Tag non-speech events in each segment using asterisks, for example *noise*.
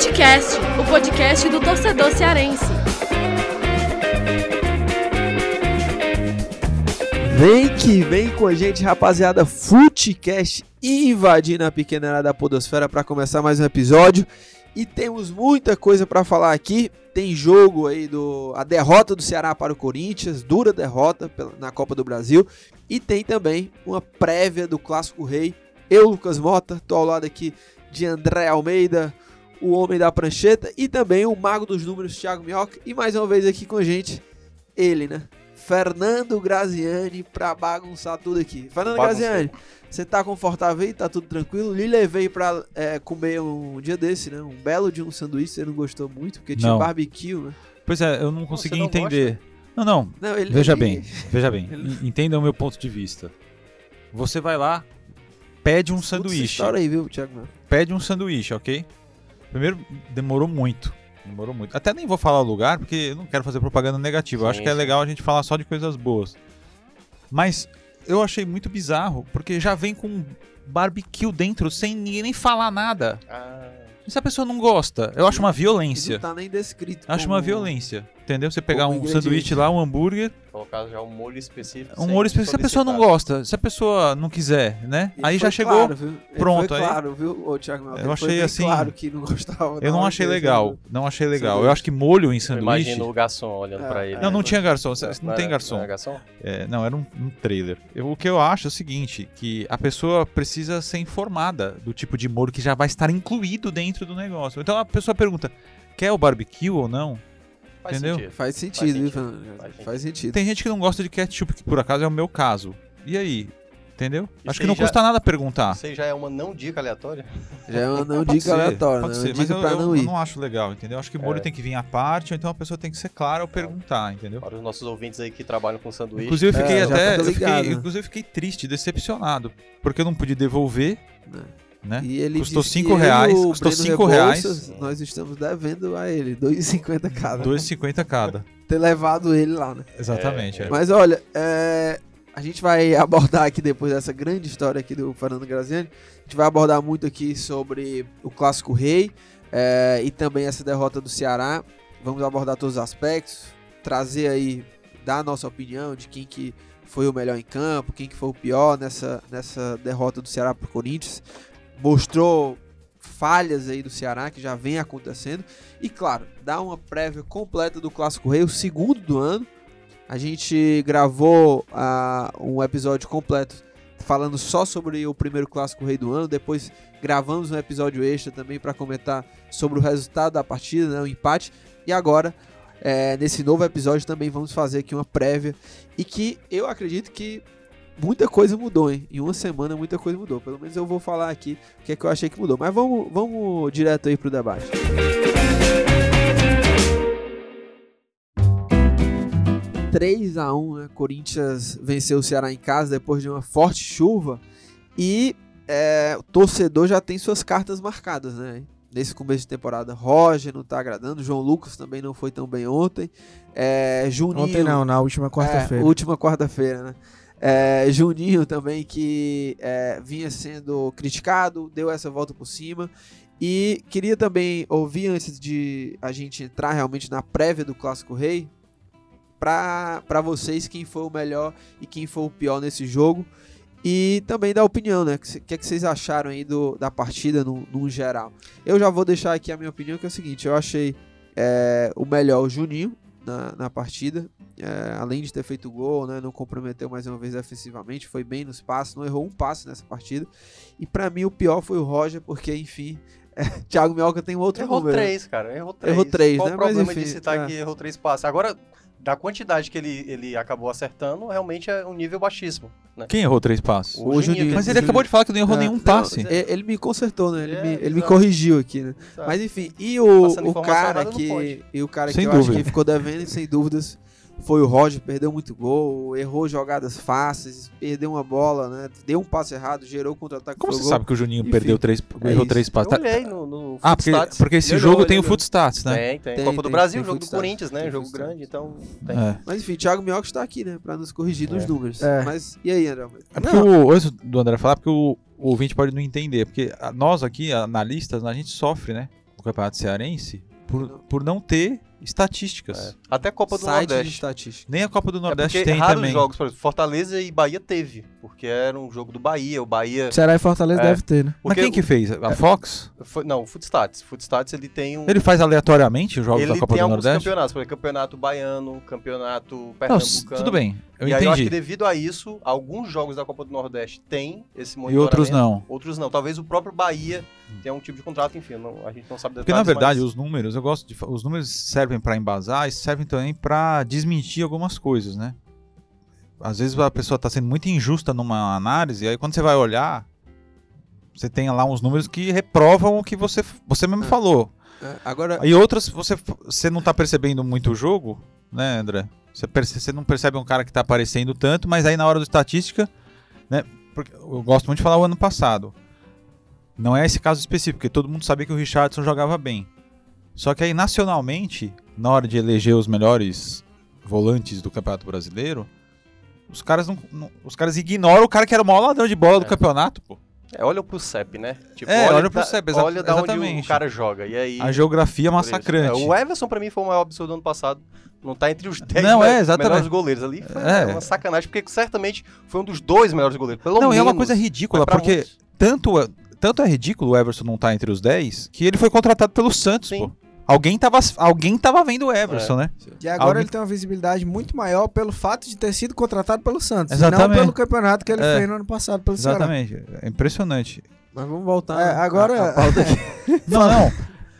Futecast, o podcast do torcedor cearense. Vem que vem com a gente, rapaziada. Futecast invadindo a pequena área da Podosfera para começar mais um episódio. E temos muita coisa para falar aqui. Tem jogo aí do a derrota do Ceará para o Corinthians, dura derrota na Copa do Brasil, e tem também uma prévia do Clássico Rei. Eu, Lucas Mota, tô ao lado aqui de André Almeida, o homem da prancheta, e também o mago dos números Thiago Minhoca, e mais uma vez aqui com a gente ele, né? Fernando Graziani pra bagunçar tudo aqui. Fernando Bagunçou. Graziani, você tá confortável aí? Tá tudo tranquilo? Lhe levei pra é, comer um dia desse, né? Um belo de um sanduíche, você não gostou muito, porque tinha Não. barbecue, né? Pois é, eu não consegui não entender. Não, não. Não, ele, Veja ele- bem, veja bem. *laughs* En- Entenda o meu ponto de vista. Você vai lá, pede um sanduíche. história aí, viu, Thiago? Pede um sanduíche, ok? Primeiro, demorou muito. Demorou muito. Até nem vou falar o lugar, porque eu não quero fazer propaganda negativa. Eu acho Sim, que é sim. legal a gente falar só de coisas boas. Mas eu achei muito bizarro, porque já vem com barbecue dentro, sem ninguém nem falar nada. Ah, E se a pessoa não gosta? Eu acho uma violência. Não tá nem descrito. Acho uma violência. Entendeu? Você pegar um sanduíche lá, um hambúrguer, colocar já um molho específico. um molho específico. Se a pessoa não gosta, se a pessoa não quiser, né? Ele aí já chegou. claro, pronto, Foi aí- claro, viu, ô, Thiago? Mel? Eu achei assim- claro que não gostava. Eu não achei legal. Não achei legal. Sanduíche. Eu acho que molho em sanduíche. imagino o garçom olhando É, pra ele. Não, não É, tinha garçom. Não, Não tem garçom. Não, era garçom? É, não, era um, um trailer. Eu- o que eu acho é o seguinte: que a pessoa precisa ser informada do tipo de molho que já vai estar incluído dentro do negócio. Então a pessoa pergunta: quer o barbecue ou não? Faz Entendeu? sentido. Faz sentido, viu, sentido, Fernando? faz sentido. Faz sentido. Tem gente que não gosta de ketchup, que por acaso é o meu caso. E aí? Entendeu? Isso acho que não já- custa nada perguntar. Isso aí já é uma não dica aleatória? Já é uma *laughs* não Pode dica ser, aleatória, Pode né? ser, mas eu, pra eu- não eu não acho legal, entendeu? Acho que o molho É. tem que vir à parte, ou então a pessoa tem que ser clara ao perguntar, entendeu? Para os nossos ouvintes aí que trabalham com sanduíche. Inclusive eu fiquei É, até. eu fiquei- inclusive eu fiquei triste, decepcionado. Porque eu não pude devolver, Né? Né? E ele Custou disse que cinco eu e reais, o custou Breno cinco Rebouças, reais. Nós estamos devendo a ele 2,50 cada. 2,50 cada. *laughs* Ter levado ele lá, né? Exatamente. É, é. Mas olha, é, a gente vai abordar aqui depois dessa grande história aqui do Fernando Graziani. A gente vai abordar muito aqui sobre o Clássico Rei é, e também essa derrota do Ceará. Vamos abordar todos os aspectos, trazer aí, dar a nossa opinião de quem que foi o melhor em campo, quem que foi o pior nessa, nessa derrota do Ceará para o Corinthians. Mostrou falhas aí do Ceará que já vem acontecendo. E claro, dar uma prévia completa do Clássico Rei, o segundo do ano. A gente gravou ah, um episódio completo falando só sobre o primeiro Clássico Rei do ano. Depois gravamos um episódio extra também para comentar sobre o resultado da partida, né, o empate. E agora, é, nesse novo episódio, também vamos fazer aqui uma prévia. E que eu acredito que muita coisa mudou, hein? Em uma semana muita coisa mudou. Pelo menos eu vou falar aqui o que é que eu achei que mudou. Mas vamos, vamos direto aí pro debate. 3 a 1 né? Corinthians venceu o Ceará em casa depois de uma forte chuva. E é, o torcedor já tem suas cartas marcadas, né? Nesse começo de temporada, Roger não tá agradando, João Lucas também não foi tão bem ontem. É, Juninho, Ontem não, na última é, quarta-feira. última quarta-feira, né? É, Juninho também, que é, vinha sendo criticado, deu essa volta por cima. E queria também ouvir, antes de a gente entrar realmente na prévia do Clássico Rei, para vocês quem foi o melhor e quem foi o pior nesse jogo. E também da opinião, né? O que, é que vocês acharam aí do, da partida no, no geral? Eu já vou deixar aqui a minha opinião, que é o seguinte: eu achei é, o melhor o Juninho na, na partida. É, além de ter feito gol, né, não comprometeu mais uma vez defensivamente, foi bem nos passes, não errou um passe nessa partida. E pra mim o pior foi o Roger, porque enfim, *laughs* é, Thiago Mioca tem um outro Errou número. né? três, cara. Errou três. Errou três, Qual né? o Mas, problema enfim, de citar é. que errou três passes? Agora, da quantidade que ele, ele acabou acertando, realmente é um nível baixíssimo. Né? Quem errou três passes? O O Juninho. Mas ele acabou de falar que não errou É, nenhum não, passe. e- ele me consertou, né? Ele, É, me, ele me corrigiu aqui, né? Mas enfim, e o, Passando o informação cara que. E o cara Sem que eu acho que ficou devendo, sem dúvidas, foi o Roger, perdeu muito gol, errou jogadas fáceis, perdeu uma bola, né? Deu um passe errado, gerou contra-ataque. Como você gol. sabe que o Juninho Enfim, perdeu três, é errou isso. três passes? Eu olhei no, no Ah, porque, porque esse jogo tem o. Footstats, né? Tem, tem. Tem, Copa do tem, Brasil, tem jogo do Footstats. Corinthians, né? Tem jogo grande, então tem. É. Mas enfim, Thiago Minhoca está aqui, né? Pra nos corrigir nos É. números. É. Mas e aí, André? É porque o, antes do André falar, porque o, o ouvinte pode não entender, porque nós aqui, analistas, a gente sofre, né? o Campeonato Cearense por, por não ter estatísticas. Até a Copa do Site de Nordeste. estatística. Nem a Copa do É Nordeste porque tem raros também. jogos, por exemplo, Fortaleza e Bahia teve, porque era um jogo do Bahia, o Bahia... Ceará e Fortaleza É. deve ter, né? Mas quem que fez? A Fox? Foi- não, o Footstats. Footstats ele tem um. Ele faz aleatoriamente os jogos ele da Copa tem do alguns Nordeste? campeonatos, por exemplo, campeonato baiano, campeonato Não, pernambucano. tudo bem, eu e aí eu acho que entendi. devido a isso, alguns jogos da Copa do Nordeste têm esse E monitoramento. outros não. Outros não. Talvez o próprio Bahia tenha um tipo de contrato, enfim, não- a gente não sabe detalhes. Porque na verdade mas- os números, eu gosto de, os números servem pra embasar e servem também pra desmentir algumas coisas, né? Às vezes a pessoa tá sendo muito injusta numa análise, e aí quando você vai olhar, você tem lá uns números que reprovam o que você você mesmo É. falou. É, agora, E outras você você não tá percebendo muito o jogo, né, André? Você, perce- você não percebe um cara que tá aparecendo tanto, mas aí na hora do estatística, né? Porque eu gosto muito de falar o ano passado. Não é esse caso específico, porque todo mundo sabia que o Richardson jogava bem. Só que aí nacionalmente, na hora de eleger os melhores volantes do Campeonato Brasileiro, os caras não, não- os caras ignoram o cara que era o maior ladrão de bola do É. campeonato, pô. É, olha pro CEP, né? Tipo, É, olha pro da- CEP, exa- Olha da onde o cara joga. E aí. A geografia massacrante. É, O Everson, pra mim, foi o maior absurdo do ano passado. Não tá entre os 10 Não, é, melhores goleiros ali. Foi É. uma sacanagem, porque certamente foi um dos dois melhores goleiros. Não, menos. é uma coisa ridícula, porque muitos- tanto, tanto é ridículo o Everson não estar entre os 10, que ele foi contratado pelo Santos, Sim. pô. Alguém tava, alguém tava vendo o Everson, né? E agora Alguém- ele tem uma visibilidade muito maior pelo fato de ter sido contratado pelo Santos. E Exatamente. não pelo campeonato que ele É. fez no ano passado pelo Ceará. Exatamente. É impressionante. mas vamos voltar. É, agora- a- a pauta aqui. *laughs* Não, não.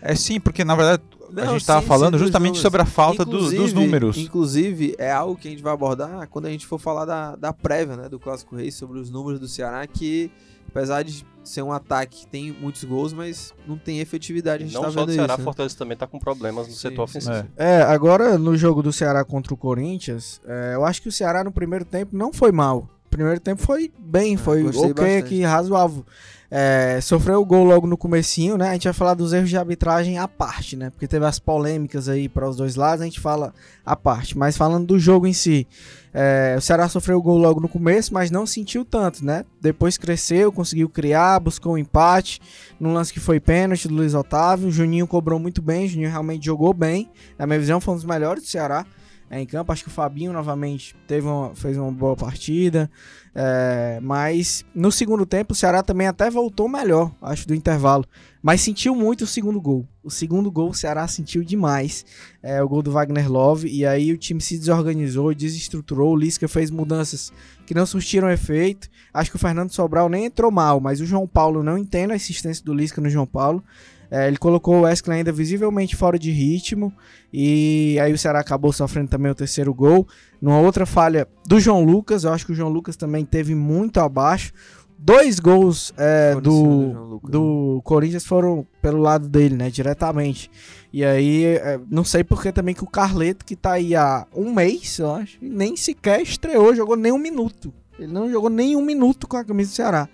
É sim, porque na verdade a Não, gente tava sim, falando sim, justamente sobre a falta do- dos números. Inclusive, é algo que a gente vai abordar quando a gente for falar da, da prévia, né, do Clássico Rei, sobre os números do Ceará, que apesar de ser um ataque que tem muitos gols, mas não tem efetividade, a gente Não tá só vendo do Ceará, isso. né? Fortaleza também tá com problemas no Sim, setor ofensivo. É. É, agora no jogo do Ceará contra o Corinthians, é, eu acho que o Ceará no primeiro tempo não foi mal. O primeiro tempo foi bem, foi É, gostei ok bastante. aqui, razoável. É, sofreu o gol logo no comecinho, né? A gente vai falar dos erros de arbitragem à parte, né? Porque teve as polêmicas aí para os dois lados, a gente fala à parte. Mas falando do jogo em si, é, o Ceará sofreu o gol logo no começo, mas não sentiu tanto, né? Depois cresceu, conseguiu criar, buscou um empate, num lance que foi pênalti do Luiz Otávio. O Juninho cobrou muito bem, o Juninho realmente jogou bem. Na minha visão, foi um dos melhores do Ceará é, em campo. Acho que o Fabinho novamente teve uma- fez uma boa partida. É, mas no segundo tempo o Ceará também até voltou melhor, acho, do intervalo. Mas sentiu muito o segundo gol. O segundo gol o Ceará sentiu demais. É, o gol do Wagner Love. E aí o time se desorganizou, desestruturou. O Lisca fez mudanças que não surtiram efeito. Acho que o Fernando Sobral nem entrou mal, mas o João Paulo não entende a insistência do Lisca no João Paulo. É, ele colocou o Wesley ainda visivelmente fora de ritmo. E aí o Ceará acabou sofrendo também o terceiro gol. Numa outra falha do João Lucas, eu acho que o João Lucas também teve muito abaixo. Dois gols é, do, João Lucas, né? do Corinthians foram pelo lado dele, né? Diretamente. E aí, é, não sei porque também que o Carleto, que tá aí há um mês, eu acho, nem sequer estreou, jogou nem um minuto. Ele não jogou nem um minuto com a camisa do Ceará.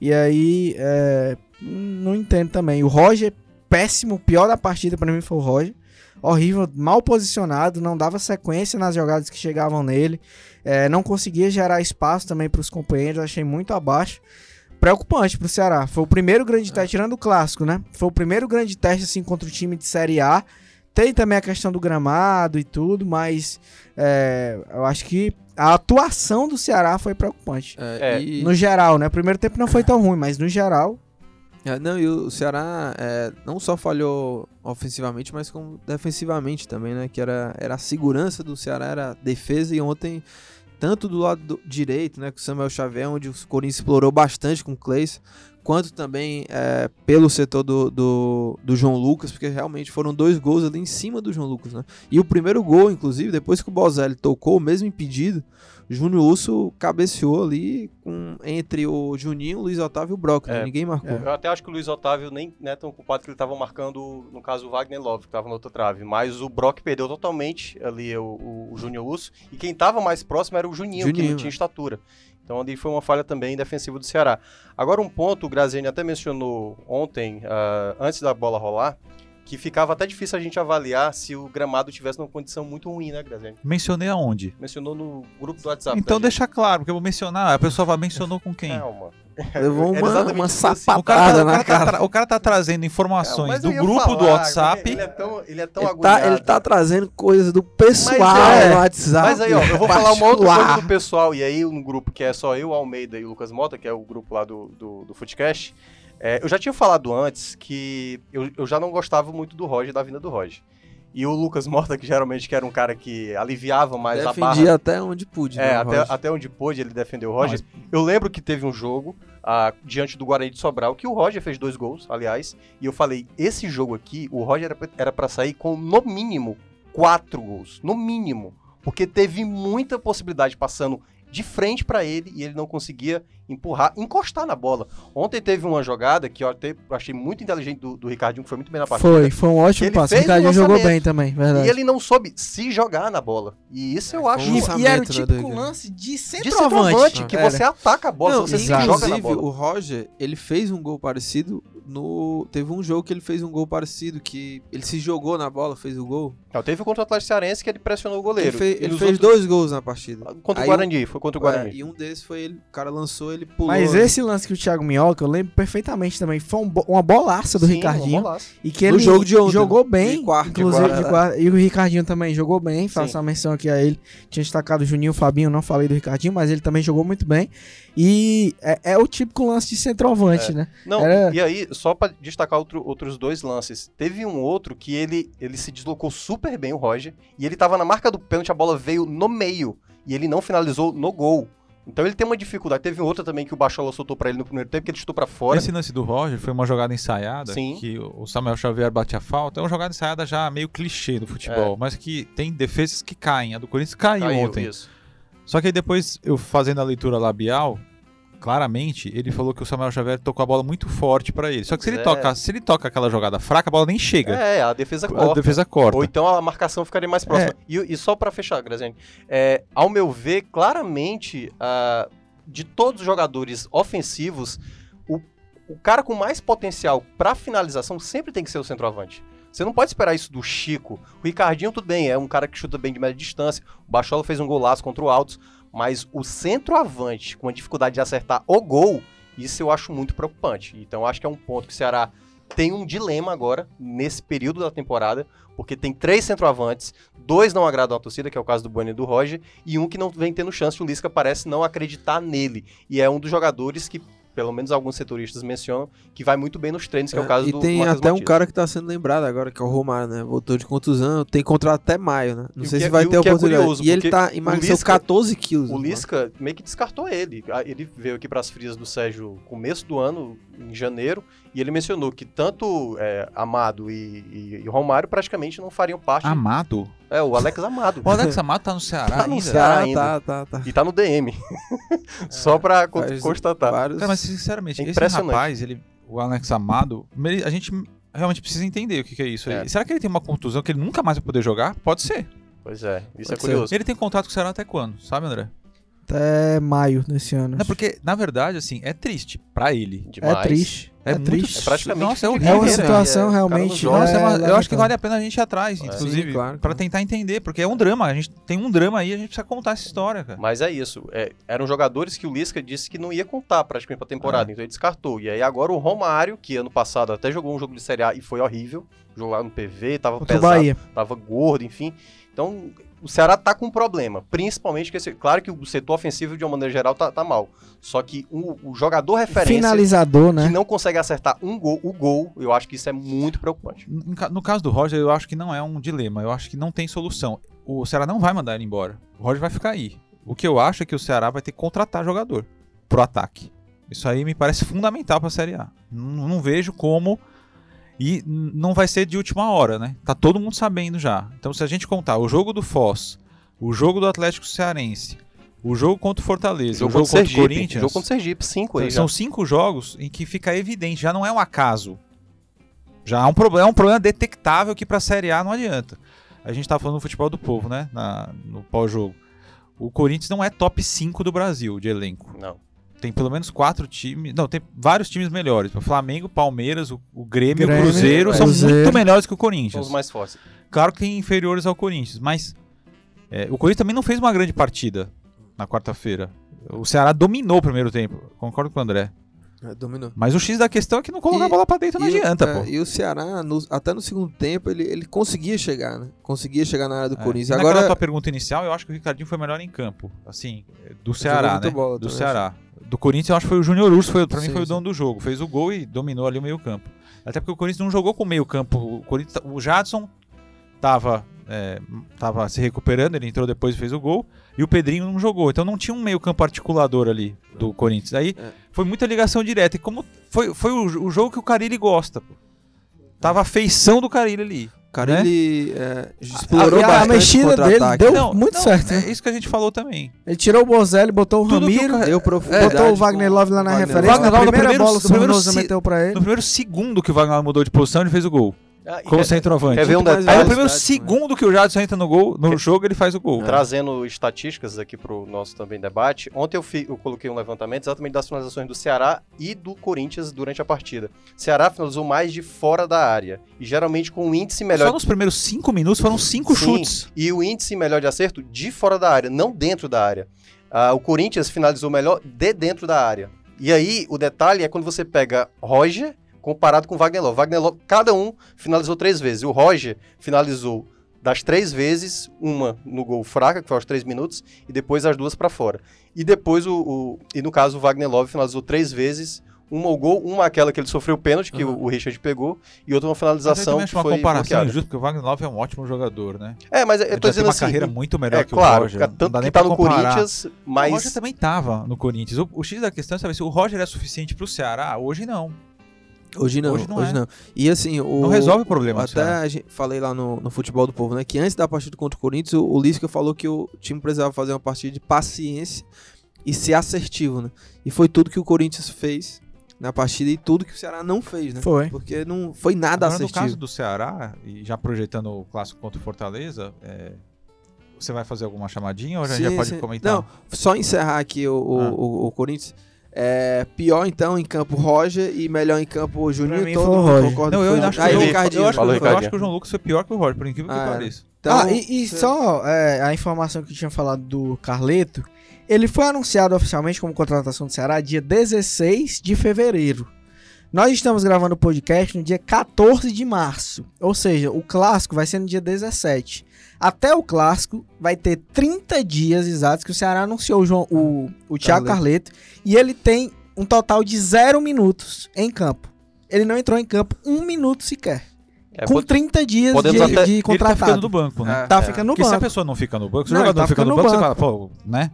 E aí, é, não entendo também. O Roger, péssimo, o pior da partida pra mim foi o Roger. Horrível, mal posicionado, não dava sequência nas jogadas que chegavam nele. É, não conseguia gerar espaço também para os companheiros, achei muito abaixo. Preocupante pro Ceará. Foi o primeiro grande teste, tirando o clássico, né? Foi o primeiro grande teste assim contra o time de Série A. Tem também a questão do gramado e tudo, mas é, eu acho que a atuação do Ceará foi preocupante. É, É, e- No geral, né? O primeiro tempo não foi tão ruim, mas no geral. É, não, e o Ceará é, não só falhou ofensivamente, mas como defensivamente também, né? Que era, era a segurança do Ceará, era a defesa, e ontem, tanto do lado do- direito, né, com o Samuel Xavier, onde o Corinthians explorou bastante com o Cleis, quanto também é, pelo setor do, do, do João Lucas, porque realmente foram dois gols ali em cima do João Lucas, né? E o primeiro gol, inclusive, depois que o Bozelli tocou, mesmo impedido, Júnior Urso cabeceou ali com, entre o Juninho, o Luiz Otávio e o Brock, né? É. Ninguém marcou. Eu até acho que o Luiz Otávio nem é tão culpado que ele estava marcando, no caso, o Wagner Love, que estava na outra trave. Mas o Brock perdeu totalmente ali o, o, o Júnior Urso. E quem estava mais próximo era o Juninho, que Juninho, não tinha é. estatura. Então ali foi uma falha também defensiva do Ceará. Agora um ponto, o Graziani até mencionou ontem, ah, antes da bola rolar, que ficava até difícil a gente avaliar se o gramado tivesse numa condição muito ruim, né, Graziani? Mencionei aonde? Mencionou no grupo do WhatsApp. Então deixa claro, porque eu vou mencionar. A pessoa vai, mencionou com quem? gente. Calma. Levou Era uma, uma isso assim. O cara, tá, sapatada o, na cara tá cara. tra- o cara tá trazendo informações mas do grupo falar, do WhatsApp. Ele é tão, ele é tão Ele tá, ele tá trazendo coisas do pessoal Mas é. no WhatsApp. Mas aí, ó, eu vou falar uma outra coisa do pessoal, e aí um grupo que é só eu, Almeida e o Lucas Mota, que é o grupo lá do, do, do Footcast. É, eu já tinha falado antes que eu, eu já não gostava muito do Roger, da vinda do Roger. E o Lucas Mota, que geralmente que era um cara que aliviava mais a barra. Defendi até onde pude. É, né, até, até onde pôde ele defendeu o Roger. Não, Eu lembro que teve um jogo ah, diante do Guarani de Sobral que o Roger fez dois gols, aliás. E eu falei, esse jogo aqui, o Roger era pra sair com no mínimo quatro gols. No mínimo. Porque teve muita possibilidade passando de frente pra ele e ele não conseguia empurrar, encostar na bola. Ontem teve uma jogada que eu até achei muito inteligente do, do Ricardinho, que foi muito bem na partida. Foi, foi um ótimo Ele passe. O Ricardinho jogou lançamento. bem também, verdade. E ele não soube se jogar na bola. E isso eu acho um E, e era o né, típico Doido? lance de de centroavante. centroavante, que Era. você ataca a bola, Não, você se joga na inclusive, bola. o Roger, ele fez um gol parecido no... Teve um jogo que ele fez um gol parecido, que ele se jogou na bola, fez o gol. Não, teve contra o Atlético Cearense que ele pressionou o Ele, goleiro. fe- E ele fez outros- dois gols na partida. Contra Aí o Guarani, foi contra o É, Guarani. e um desses foi ele, o cara lançou, ele pulou. Mas esse lance que o Thiago Minhoca, eu lembro perfeitamente também, foi um bo- uma bolaça do Sim, Ricardinho. E que No ele jogo de ontem, jogou de bem, de inclusive quarta. de quarta. E o Ricardinho também jogou bem, faço Sim. a menção aqui a ele. Tinha destacado o Juninho, o Fabinho, não falei do Ricardinho, mas ele também jogou muito bem. E é, é o típico lance de centroavante, É. né? Não, Era- e aí, só pra destacar outro- outros dois lances. Teve um outro que ele, ele se deslocou super bem, o Roger, e ele tava na marca do pênalti, a bola veio no meio, e ele não finalizou no gol. Então ele tem uma dificuldade. Teve outro também que o Bachola soltou pra ele no primeiro tempo, que ele chutou pra fora. Esse lance do Roger foi uma jogada ensaiada, Sim. que o Samuel Xavier bate a falta. É uma jogada ensaiada já meio clichê do futebol, mas que tem defesas que caem. A do Corinthians caiu, Caiu, ontem. isso. Só que aí depois, eu fazendo a leitura labial, claramente, ele falou que o Samuel Xavier tocou a bola muito forte pra ele. Só que se ele, é. toca, se ele toca aquela jogada fraca, a bola nem chega. É, a defesa a corta. defesa corta. Ou então a marcação ficaria mais próxima. É. E, e só pra fechar, Graziani, é, ao meu ver, claramente, ah, de todos os jogadores ofensivos, o, o cara com mais potencial pra finalização sempre tem que ser o centroavante. Você não pode esperar isso do Chico. O Ricardinho, tudo bem, é um cara que chuta bem de média distância. O Bachola fez um golaço contra o Altos. Mas o centroavante, com a dificuldade de acertar o gol, isso eu acho muito preocupante. Então acho que é um ponto que o Ceará tem um dilema agora, nesse período da temporada, porque tem três centroavantes, dois não agradam a torcida, que é o caso do Bueno e do Roger, e um que não vem tendo chance, o Lisca parece não acreditar nele. E é um dos jogadores que, pelo menos alguns setoristas mencionam, que vai muito bem nos treinos, que é, o caso e do tem Marcos até um Matias. cara que tá sendo lembrado agora, que é o Romário, né? Voltou de contusão, tem contrato até maio, né? Não E sei que se é- vai e o ter é oportunidade. curioso, e ele tá emagreceu Lisca- 14 quilos. O mano. Lisca meio que descartou ele. Ah, Ele veio aqui para as frias do Sérgio começo do ano, em janeiro, e ele mencionou que tanto é, Amado e, e- e Romário praticamente não fariam parte. Amado? É, o Alex Amado. O Alex Amado tá no Ceará Tá no ainda? Ceará. Tá, ainda. tá, tá, tá. E tá no DM. *laughs* Só pra Faz constatar. Vários... Cara, mas sinceramente, É esse impressionante. rapaz, ele, o Alex Amado, a gente realmente precisa entender o que, que é isso. É. Será que ele tem uma contusão que ele nunca mais vai poder jogar? Pode ser. Pois é, isso Pode é ser. curioso. Ele tem contrato com o Ceará até quando? Sabe, André? Até maio desse ano. Não, porque, na verdade, assim, é triste pra ele. Demais. É triste. É, É, muito- triste. É praticamente Nossa, é horrível, É uma carreira, situação é, não realmente. Nossa, É, é uma- eu acho que vale a pena a gente ir atrás, É. inclusive, Sim, claro, pra claro. tentar entender, porque é um drama. A gente tem um drama aí, a gente precisa contar essa história, cara. Mas é isso. é, eram jogadores que o Lisca disse que não ia contar praticamente pra temporada, É. então ele descartou. E aí agora o Romário, que ano passado até jogou um jogo de Série A e foi horrível, jogou lá no PV, tava Contra o pesado, Bahia. tava gordo, enfim. Então o Ceará tá com um problema, principalmente que esse, claro que o setor ofensivo de uma maneira geral tá, tá mal. Só que o, o jogador referência Finalizador, né? que não consegue acertar um gol, o gol, eu acho que isso é muito preocupante. No No caso do Roger, eu acho que não é um dilema, eu acho que não tem solução. O Ceará não vai mandar ele embora. O Roger vai ficar aí. O que eu acho é que o Ceará vai ter que contratar jogador pro ataque. Isso aí me parece fundamental pra Série A. Não, não vejo como. E não vai ser de última hora, né? Tá todo mundo sabendo já. Então, se a gente contar o jogo do Foz, o jogo do Atlético Cearense, o jogo contra o Fortaleza, o jogo contra o Corinthians. jogo contra o Sergipe, cinco aí São já. cinco jogos em que fica evidente, já não é um acaso. Já há um problema, é um problema detectável que pra Série A não adianta. A gente tava falando do futebol do povo, né? Na- no pós-jogo. O Corinthians não é top 5 do Brasil de elenco. Não. Tem pelo menos quatro times. Não, tem vários times melhores. O Flamengo, Palmeiras, o, o Grêmio, Grêmio, o Cruzeiro são Cruzeiro. muito melhores que o São Corinthians. os mais fortes. Claro que tem inferiores ao Corinthians, mas é, o Corinthians também não fez uma grande partida na quarta-feira. O Ceará dominou o primeiro tempo. Concordo com o André. É, dominou. Mas o X da questão é que não colocar a bola pra dentro não E o- adianta, é, pô. E o Ceará, no- até no segundo tempo, ele, ele conseguia chegar, né? Conseguia chegar na área do É. Corinthians. Agora, tua pergunta inicial, eu acho que o Ricardinho foi melhor em campo. Assim, do Ceará, né? bola do Ceará. Do Corinthians, eu acho que foi o Júnior Urso, foi, pra mim Sim, foi o sim. dono do jogo. Fez o gol e dominou ali o meio campo. Até porque o Corinthians não jogou com o meio campo. O, Corinthians, o Jadson tava, é, tava se recuperando, ele entrou depois e fez o gol. E o Pedrinho não jogou. Então não tinha um meio campo articulador ali do Corinthians. Aí É. foi muita ligação direta. E como foi, foi o, o jogo que o Carilli gosta, pô. Tava a feição do Carilli ali. O cara, né? ele é, explorou a bastante mexida o dele deu Não, muito não, certo. É né? isso que a gente falou também. Ele tirou o Bozelli, botou o Tudo o Ramiro, cara- Deu profundidade botou o Wagner Love lá na Wagner referência. Wagner na Love no primeira primeiro- bola, o primeiro Sornosa se- meteu pra ele. No primeiro segundo que o Wagner mudou de posição, ele fez o gol. Ah, e Como quer- centroavante. quer ver um detalhe? Aí no primeiro também. segundo que o Jadson entra no gol, no Que- jogo, ele faz o gol. Trazendo estatísticas aqui para o nosso também debate, ontem eu, fi- eu coloquei um levantamento exatamente das finalizações do Ceará e do Corinthians durante a partida. Ceará finalizou mais de fora da área e geralmente com um índice melhor. Só nos primeiros cinco minutos foram cinco Sim, chutes. E o índice melhor de acerto de fora da área, não dentro da área. Ah, o Corinthians finalizou melhor de dentro da área. E aí, o detalhe é quando você pega Roger comparado com Wagner Love. Wagner Love, cada um finalizou três vezes. O Roger finalizou das três vezes, uma no gol fraca, que foi aos três minutos, e depois as duas para fora. E depois, o, o- e no caso, o Wagner Love finalizou três vezes, uma o gol, uma aquela que ele sofreu o pênalti, que Uhum. o, o Richard pegou, e outra uma Mas finalização também que uma foi comparação bloqueada. injusta, porque o Wagner Love é um ótimo jogador, né? É, mas eu Ele tô dizendo uma assim, carreira muito melhor é que claro, o Roger. cara, não tanto dá que tá no. Corinthians, O mas Roger também tava no Corinthians. O, o X da questão é saber se o Roger é suficiente pro Ceará. Hoje não. Hoje não, Hoje hoje não não. é. E assim, o. Não resolve o problema Até gente, falei lá no, no Futebol do Povo, né? Que antes da partida contra o Corinthians, o, o Lisca falou que o time precisava fazer uma partida de paciência e ser assertivo, né? E foi tudo que o Corinthians fez na partida e tudo que o Ceará não fez, né? Foi. Porque não foi nada Agora, no assertivo. caso do Ceará, e já projetando o clássico contra o Fortaleza, é, você vai fazer alguma chamadinha ou gente já Sim, pode sim. comentar? Não, só encerrar aqui o, o, Ah. o- o Corinthians. É, pior então em campo Roger e melhor em campo Juninho. mim todo foi Roger. concorda Não, eu acho que Aí, o o João- Ricardinho. eu acho Falou, eu acho que o João Lucas foi pior que o Roger, por incrível que Ah, é. pareça. Então, ah, e, e só é, a informação que eu tinha falado do Carleto, ele foi anunciado oficialmente como contratação do Ceará dia 16 de fevereiro. Nós estamos gravando o podcast no dia 14 de março, ou seja, o clássico vai ser no dia 17. Até o clássico vai ter 30 dias exatos que o Ceará anunciou o, João, o, o Thiago Carleto e ele tem um total de zero minutos em campo. Ele não entrou em campo um minuto sequer. é, com pod- 30 dias de, até- de Ele tá ficando contratado. no banco, né? É. Tá É. ficando no Porque se a banco. pessoa não fica no banco, se o Não, jogador tá fica no banco, no você fala, pô, né?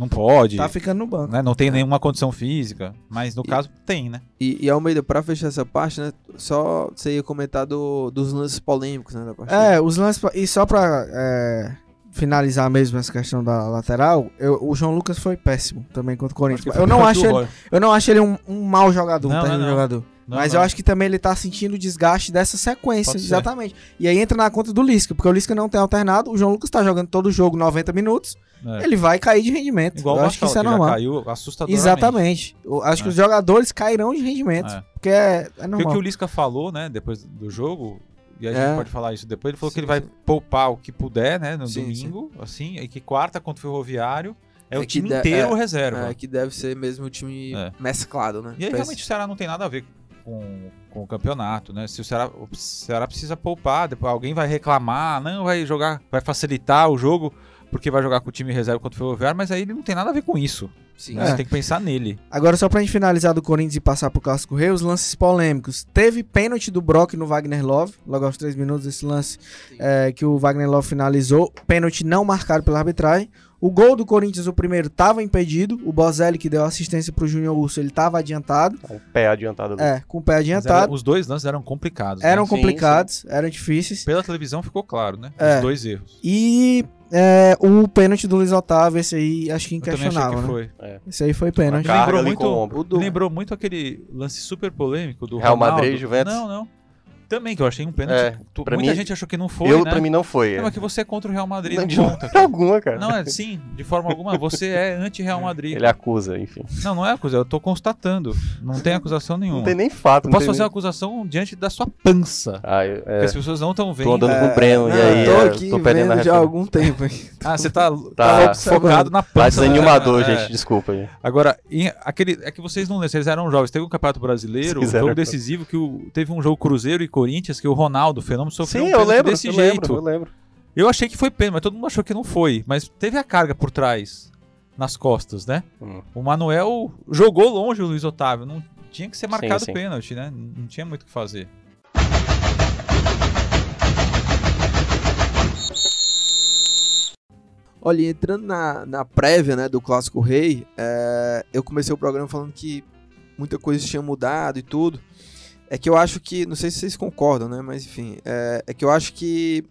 Não pode, Tá ficando no banco. né? Não tem nenhuma condição física. Mas no E- caso, tem, né? E, e Almeida, pra fechar essa parte, né? Só você ia comentar do, dos lances polêmicos, né? É, os lances. E só pra é, finalizar mesmo essa questão da lateral, eu- o João Lucas foi péssimo também contra o Corinthians. Eu não, acho ele, eu não acho ele um, um mau jogador, um Não, terrível não, não. jogador. Não, Mas não. eu acho que também ele tá sentindo o desgaste dessa sequência, Pode ser. exatamente. E aí entra na conta do Lisca, porque o Lisca não tem alternado, o João Lucas tá jogando todo o jogo 90 minutos, É. ele vai cair de rendimento. Igual eu o acho que isso é que normal. caiu assustadoramente. Exatamente. Eu acho que É. os jogadores cairão de rendimento, É. porque é, é Porque o normal. que o Lisca falou, né, depois do jogo, e a gente É. pode falar isso depois, ele falou Sim, que ele vai sim. poupar o que puder, né, no Sim, domingo, assim, e que quarta contra o Ferroviário é, É o que time de- inteiro é, reserva. É, que deve ser mesmo o time É. mesclado, né? E aí realmente o Ceará não tem nada a ver com, com o campeonato, né? Se o Ceará, o Ceará precisa poupar, depois alguém vai reclamar, não vai jogar, vai facilitar o jogo porque vai jogar com o time reserva contra o Ferroviário, mas aí ele não tem nada a ver com isso. Sim? É. Você tem que pensar nele. Agora, só pra gente finalizar do Corinthians e passar pro Clássico Rei, os lances polêmicos. Teve pênalti do Brock no Wagner Love, logo aos 3 minutos, esse lance é, que o Wagner Love finalizou. Pênalti não marcado pela arbitragem. O gol do Corinthians, o primeiro, tava impedido. O Bozelli, que deu assistência pro Júnior Urso, ele tava adiantado. Um pé adiantado ali. É, com o pé adiantado. era- os dois lances eram complicados. né? Eram Sim, complicados, eram difíceis. Pela televisão ficou claro, né? É. Os dois erros. E é, o pênalti do Luiz Otávio, esse aí acho que inquestionável, que né? foi. Esse aí foi pênalti. Lembrou muito, com o. O lembrou muito aquele lance super polêmico do Real Ronaldo. Madrid, Juventus? Não, não. Também, que eu achei um pênalti. É, Tu- pra muita mim- gente achou que não foi, eu, né? pra mim não foi. Não, mas que você é contra o Real Madrid, Não, de conta. forma cara. alguma, cara. Não, é sim, de forma alguma. Você é anti-Real Madrid. Ele acusa, enfim. Não, não é acusa, eu tô constatando. Não tem acusação nenhuma. Não tem nem fato. Eu posso fazer uma nem... acusação diante da sua pança. Ah, eu- Porque é, as pessoas não estão vendo. tô andando com o Breno Não, e aí tô é, aqui tô vendo já há algum tempo. *laughs* Ah, você tá, Tá tá focado na Tá pança. desanimador, É. gente. Desculpa. gente. Agora, em- aquele, é que vocês não lembram, vocês eram jovens. Teve um campeonato brasileiro, um jogo decisivo, que teve um jogo Cruzeiro e Corinthians, que o Ronaldo, o Fenômeno, sofreu Sim, um eu lembro. desse eu jeito. lembro, eu lembro. Eu achei que foi pênalti, mas todo mundo achou que não foi. Mas teve a carga por trás, nas costas, né? Hum. O Manuel jogou longe o Luiz Otávio. Não tinha que ser marcado sim. pênalti, né? Não tinha muito o que fazer. Olha, entrando na, na prévia né, do Clássico Rei, é, eu comecei o programa falando que muita coisa tinha mudado e tudo. É que eu acho que, não sei se vocês concordam, né? Mas enfim, é, é que eu acho que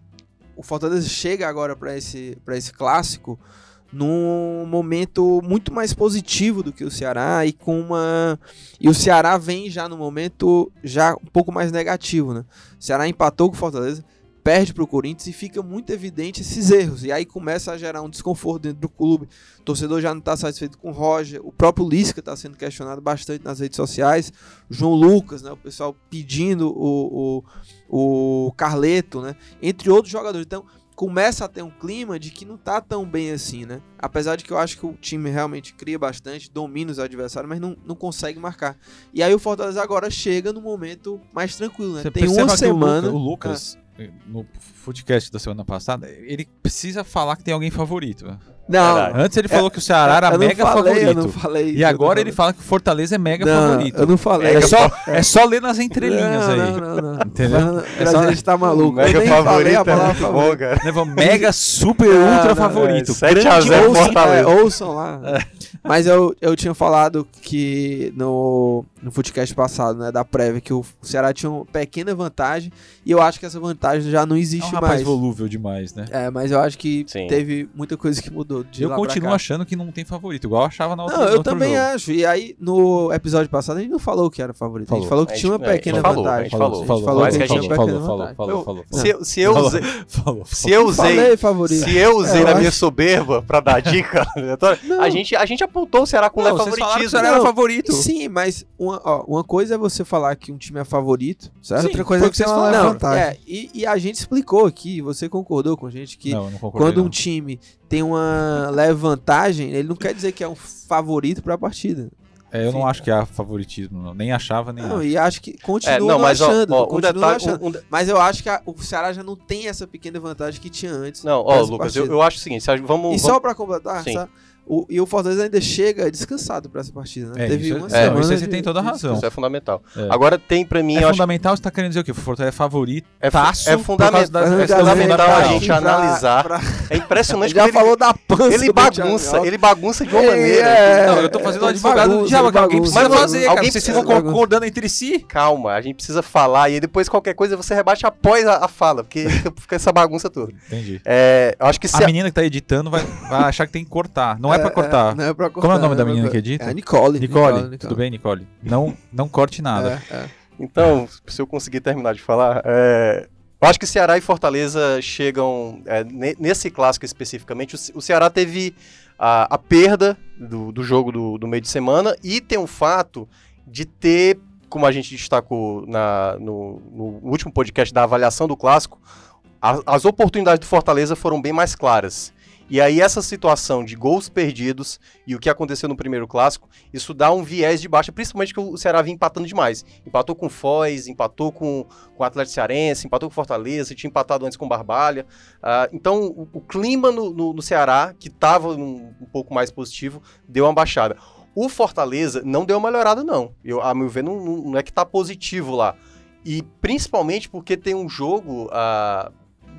o Fortaleza chega agora para esse, esse clássico num momento muito mais positivo do que o Ceará e com uma e o Ceará vem já no momento já um pouco mais negativo, né? O Ceará empatou com o Fortaleza, perde para o Corinthians e fica muito evidente esses erros. E aí começa a gerar um desconforto dentro do clube. O torcedor já não está satisfeito com o Roger. O próprio Lisca está sendo questionado bastante nas redes sociais. O João Lucas, né? o pessoal pedindo o, o, o Carleto, né? entre outros jogadores. Então começa a ter um clima de que não tá tão bem assim, né? Apesar de que eu acho que o time realmente cria bastante, domina os adversários, mas não, não consegue marcar. E aí o Fortaleza agora chega no momento mais tranquilo, né? Você Tem uma semana. O Lucas, o Lucas, no footcast da semana passada, ele precisa falar que tem alguém favorito. né? Não. Antes ele falou que o Ceará era eu não mega falei, favorito. Eu não falei E agora ele fala que o Fortaleza é mega não, favorito. Eu não falei. É só, é só ler nas entrelinhas não, aí. Não, não, não. Entendeu? Fernando É só- Graziani tá maluco. Mega eu nem falei favorito a é palavra muito favorito. bom, cara. Leva mega super Não, ultra não, favorito. é, 7 a Grande 0 ouçam- Fortaleza. É, ouçam lá. Mas eu, eu tinha falado que no, no Footcast passado, né, da prévia, que o Ceará tinha uma pequena vantagem e eu acho que essa vantagem já não É um existe rapaz mais. volúvel demais, né? É, mas eu acho que Sim. teve muita coisa que mudou. De eu lá pra continuo cá. achando que não tem favorito, igual eu achava na outra Não, eu outro também jogo. acho. E aí, no episódio passado, a gente não falou que era favorito. A gente Falou. falou que tinha uma é, pequena falou, vantagem. a gente falou. Falou, falou a gente- falou, falou, falou, Eu- falou, Se, eu- se eu falou, usei, falou, se eu usei, Falei favorito. se eu usei É, na minha soberba pra dar dica, *laughs* Não. a gente, a gente apontou o Ceará com Não, leve que o favoritismo. Ceará era Não, favorito. Sim, mas uma, ó, uma coisa é você falar que um time é favorito, certo? Sim, Outra coisa é o que você vocês fala falaram. vantagem. É, e, e a gente explicou aqui, você concordou com a gente que Não, não quando um não. time tem uma leve vantagem, ele não quer dizer que é um favorito pra partida. É, eu não Enfim. acho que há favoritismo, não. nem achava, nem Não, acho. e acho que continua É, não, não mas ó, achando, ó, um continua detalhe, achando. um- um de- Mas eu acho que a- o Ceará já não tem essa pequena vantagem que tinha antes. Não, ó, Lucas, eu, eu acho o seguinte, se a- vamos, E vamos- só pra completar, Sim. sabe? O, e o Fortaleza ainda chega descansado pra essa partida, né? É, Teve isso, uma é, semana. isso aí você de- tem toda a razão. isso é fundamental. É. Agora tem pra mim, É eu acho fundamental, você tá querendo dizer o quê? O Fortaleza é favorito. é, taço é fundamental, da- é da- fundamental da- a gente pra- analisar. pra- É impressionante *laughs* já como falou da pança. ele, ele bagunça, ele bagunça de uma Ei, maneira. é. Não, eu tô fazendo o Ele advogado do diabo, ele que alguém precisa Mas fazer, cara. Vocês precisa- ficam concordando entre si. Calma, a gente precisa falar e aí depois qualquer coisa você rebate após a, fala, porque *laughs* fica, essa bagunça toda. Entendi. É, eu acho que se A menina que tá editando vai, vai achar que tem que cortar. Não é, pra cortar. Não é pra cortar. Como é o nome da menina pra- que edita? É a Nicole. Nicole, tudo bem, Nicole? Não, não corte nada. É, é. Então, se eu conseguir terminar de falar, é, eu acho que Ceará e Fortaleza chegam, é, ne- nesse clássico especificamente, o Ceará teve a, a perda do, do jogo do, do meio de semana e tem o fato de ter, como a gente destacou na- no, no último podcast da avaliação do clássico, a- as oportunidades do Fortaleza foram bem mais claras. E aí essa situação de gols perdidos e o que aconteceu no primeiro clássico, isso dá um viés de baixa, principalmente que o Ceará vinha empatando demais. Empatou com o Foz, empatou com, com o Atlético Cearense, empatou com o Fortaleza, tinha empatado antes com o Barbalha. Ah, então o, o clima no, no- no Ceará, que estava um, um pouco mais positivo, deu uma baixada. O Fortaleza não deu uma melhorada, não. Eu, a meu ver, não, não- é que tá positivo lá. E principalmente porque tem um jogo ah,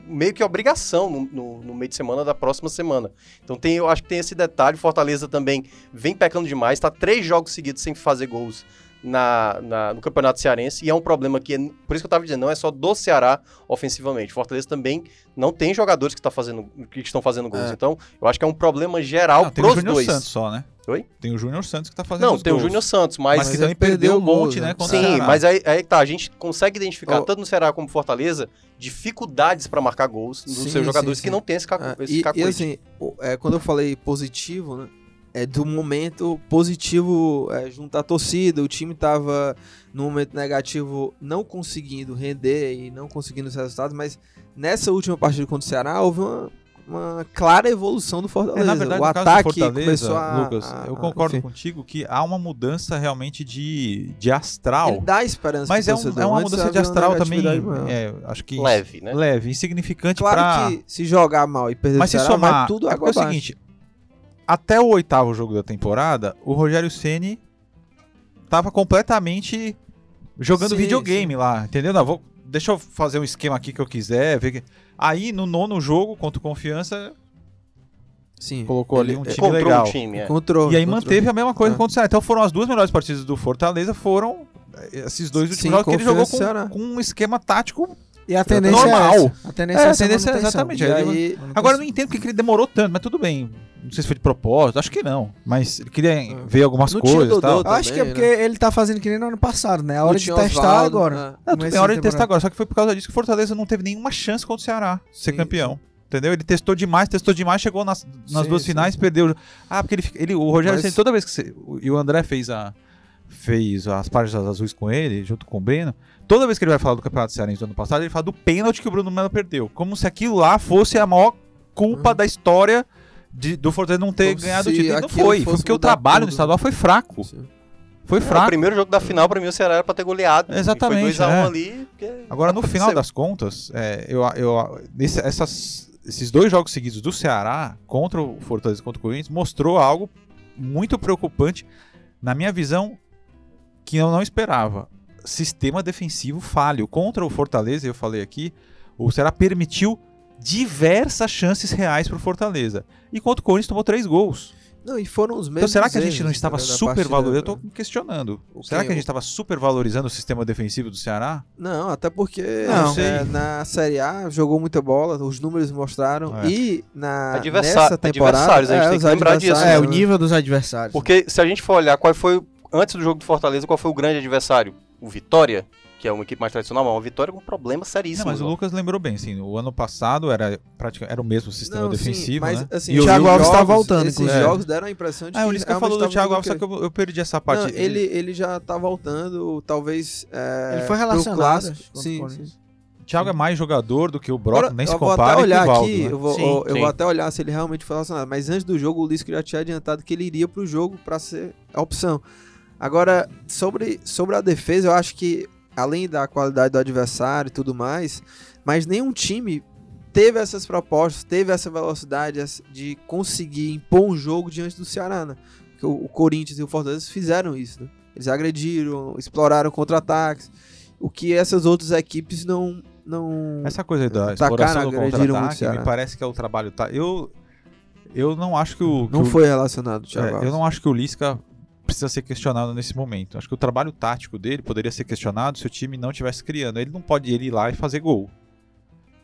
meio que obrigação no, no- no meio de semana da próxima semana. Então tem, eu acho que tem esse detalhe. Fortaleza também vem pecando demais, tá três jogos seguidos sem fazer gols na, na- no Campeonato Cearense. E é um problema que, é- por isso que eu tava dizendo, não é só do Ceará ofensivamente. Fortaleza também não tem jogadores que, tá fazendo, que estão fazendo gols. É. Então, eu acho que é um problema geral Não, tem o pros Júnior dois. Santos só, né? Oi? Tem o Júnior Santos que tá fazendo Não, os tem o gols. Júnior Santos, mas. Mas, que também ele perdeu um o gol, monte, né? né? contra o Sim, mas aí, aí que tá, a gente consegue identificar, Ó. tanto no Ceará como Fortaleza, dificuldades pra marcar gols dos Sim, seus jogadores sim, que sim. não tem esse, caco, Ah, esse e, e assim, o- é, quando eu falei positivo, né? É do momento positivo é, junto à torcida. O time tava no momento negativo não conseguindo render e não conseguindo os resultados, mas nessa última partida contra o Ceará houve uma, uma clara evolução do Fortaleza. É, na verdade, o no caso do ataque Fortaleza, começou a. Lucas, eu a- concordo enfim, contigo que há uma mudança realmente de, de astral. Ele dá esperança Mas é, um- é uma mudança de astral também, é, acho que Leve, né? leve, insignificante Claro pra... que se jogar mal e perder Mas o se Ceará, somar, vai tudo é é o seguinte, até o oitavo jogo da temporada, o Rogério Ceni tava completamente jogando Sim, videogame lá, entendeu? Não, vou, deixa eu fazer um esquema aqui que eu quiser, ver que... Aí, no nono jogo, contra o Confiança, Sim. colocou ali um é, time Controu legal. o time, é. Controle, E aí controle. manteve a mesma coisa É. contra o Ceará. Então foram as duas melhores partidas do Fortaleza, foram eh, esses dois últimos jogos que ele jogou com, com um esquema tático. E a tendência Normal. é essa. A tendência É, é, a tendência é exatamente, E aí. Agora eu não entendo porque que ele demorou tanto, mas tudo bem. Não sei se foi de propósito, acho que não. Mas ele queria ver algumas Não coisas e tal. também. Eu acho que é né? porque ele tá fazendo que nem no ano passado, né? A hora não de testar Osvaldo, agora. né? Não, tudo Começo bem, a hora de testar agora. Só que foi por causa disso que o Fortaleza não teve nenhuma chance contra o Ceará de ser Sim, campeão. Entendeu? Ele testou demais, testou demais, chegou nas, nas Sim, duas sim, finais, sim. perdeu. Ah, porque ele, ele o Rogério Mas- toda vez que você, o- e o André fez a fez as páginas azuis com ele, junto com o Breno, toda vez que ele vai falar do Campeonato Cearense do ano passado, ele fala do pênalti que o Bruno Melo perdeu, como se aquilo lá fosse a maior culpa da história de- do Fortaleza não ter Uhum. Como ganhado o título. E não foi, foi porque o trabalho no tudo. estadual foi fraco. Sim. Foi É, o fraco. primeiro jogo da final, pra mim, o Ceará era pra ter goleado. Exatamente, foi 2x1 é. ali. porque Agora, no final das contas, é, eu, eu, nesse- essas- esses dois jogos seguidos do Ceará contra o Fortaleza e contra o Corinthians mostrou algo muito preocupante, na minha visão, que eu não esperava. Sistema defensivo falho. Contra o Fortaleza, eu falei aqui, o Ceará permitiu diversas chances reais para o Fortaleza. E contra o Corinthians tomou três gols. Não, e foram os mesmos Então será que a gente não estava super valorizando? Eu tô me questionando. O Será que a gente estava super valorizando o sistema defensivo do Ceará? Não, até porque Não. é, na Série A jogou muita bola, os números mostraram. É. E na Adversa- nessa temporada, adversários, a gente tem os que lembrar disso, adversários, É, o né? nível dos adversários. Porque se a gente for olhar qual foi, antes do jogo do Fortaleza, qual foi o grande adversário? O Vitória, que é uma equipe mais tradicional, mas uma Vitória com um problema seríssimo. Não, mas o Lucas lembrou bem, assim, o ano passado era, praticamente, era o mesmo sistema Não, sim, defensivo, mas, né? assim, E o Thiago Alves jogos- tá voltando, Esses inclusive. jogos deram a impressão de Ah, o que Lisca realmente falou do tava Thiago Alves, só que eu, eu perdi essa parte. Não, ele, ele já tá voltando, talvez. É, Ele foi relacionado, clássico. o Sim, sim. O Thiago é mais jogador do que o Brock, Agora, nem se eu vou compara. até olhar com o Valdo, aqui, né? eu, vou, Sim, eu- eu sim. vou até olhar se ele realmente foi relacionado. Mas antes do jogo, o Lisca já tinha adiantado que ele iria pro jogo pra ser a opção. Agora, sobre, sobre a defesa, eu acho que, além da qualidade do adversário e tudo mais, mas nenhum time teve essas propostas, teve essa velocidade de conseguir impor um jogo diante do Ceará, né? Porque o, Corinthians e o Fortaleza fizeram isso, né? Eles agrediram, exploraram contra-ataques, o que essas outras equipes não... não Essa coisa aí da exploração do contra-ataque, me parece que é o trabalho... Tá, eu, eu não acho que o... que não o- foi relacionado, Thiago é, eu não acho que o Lisca precisa ser questionado nesse momento. Acho que o trabalho tático dele poderia ser questionado se o time não estivesse criando. Ele não pode ir lá e fazer gol.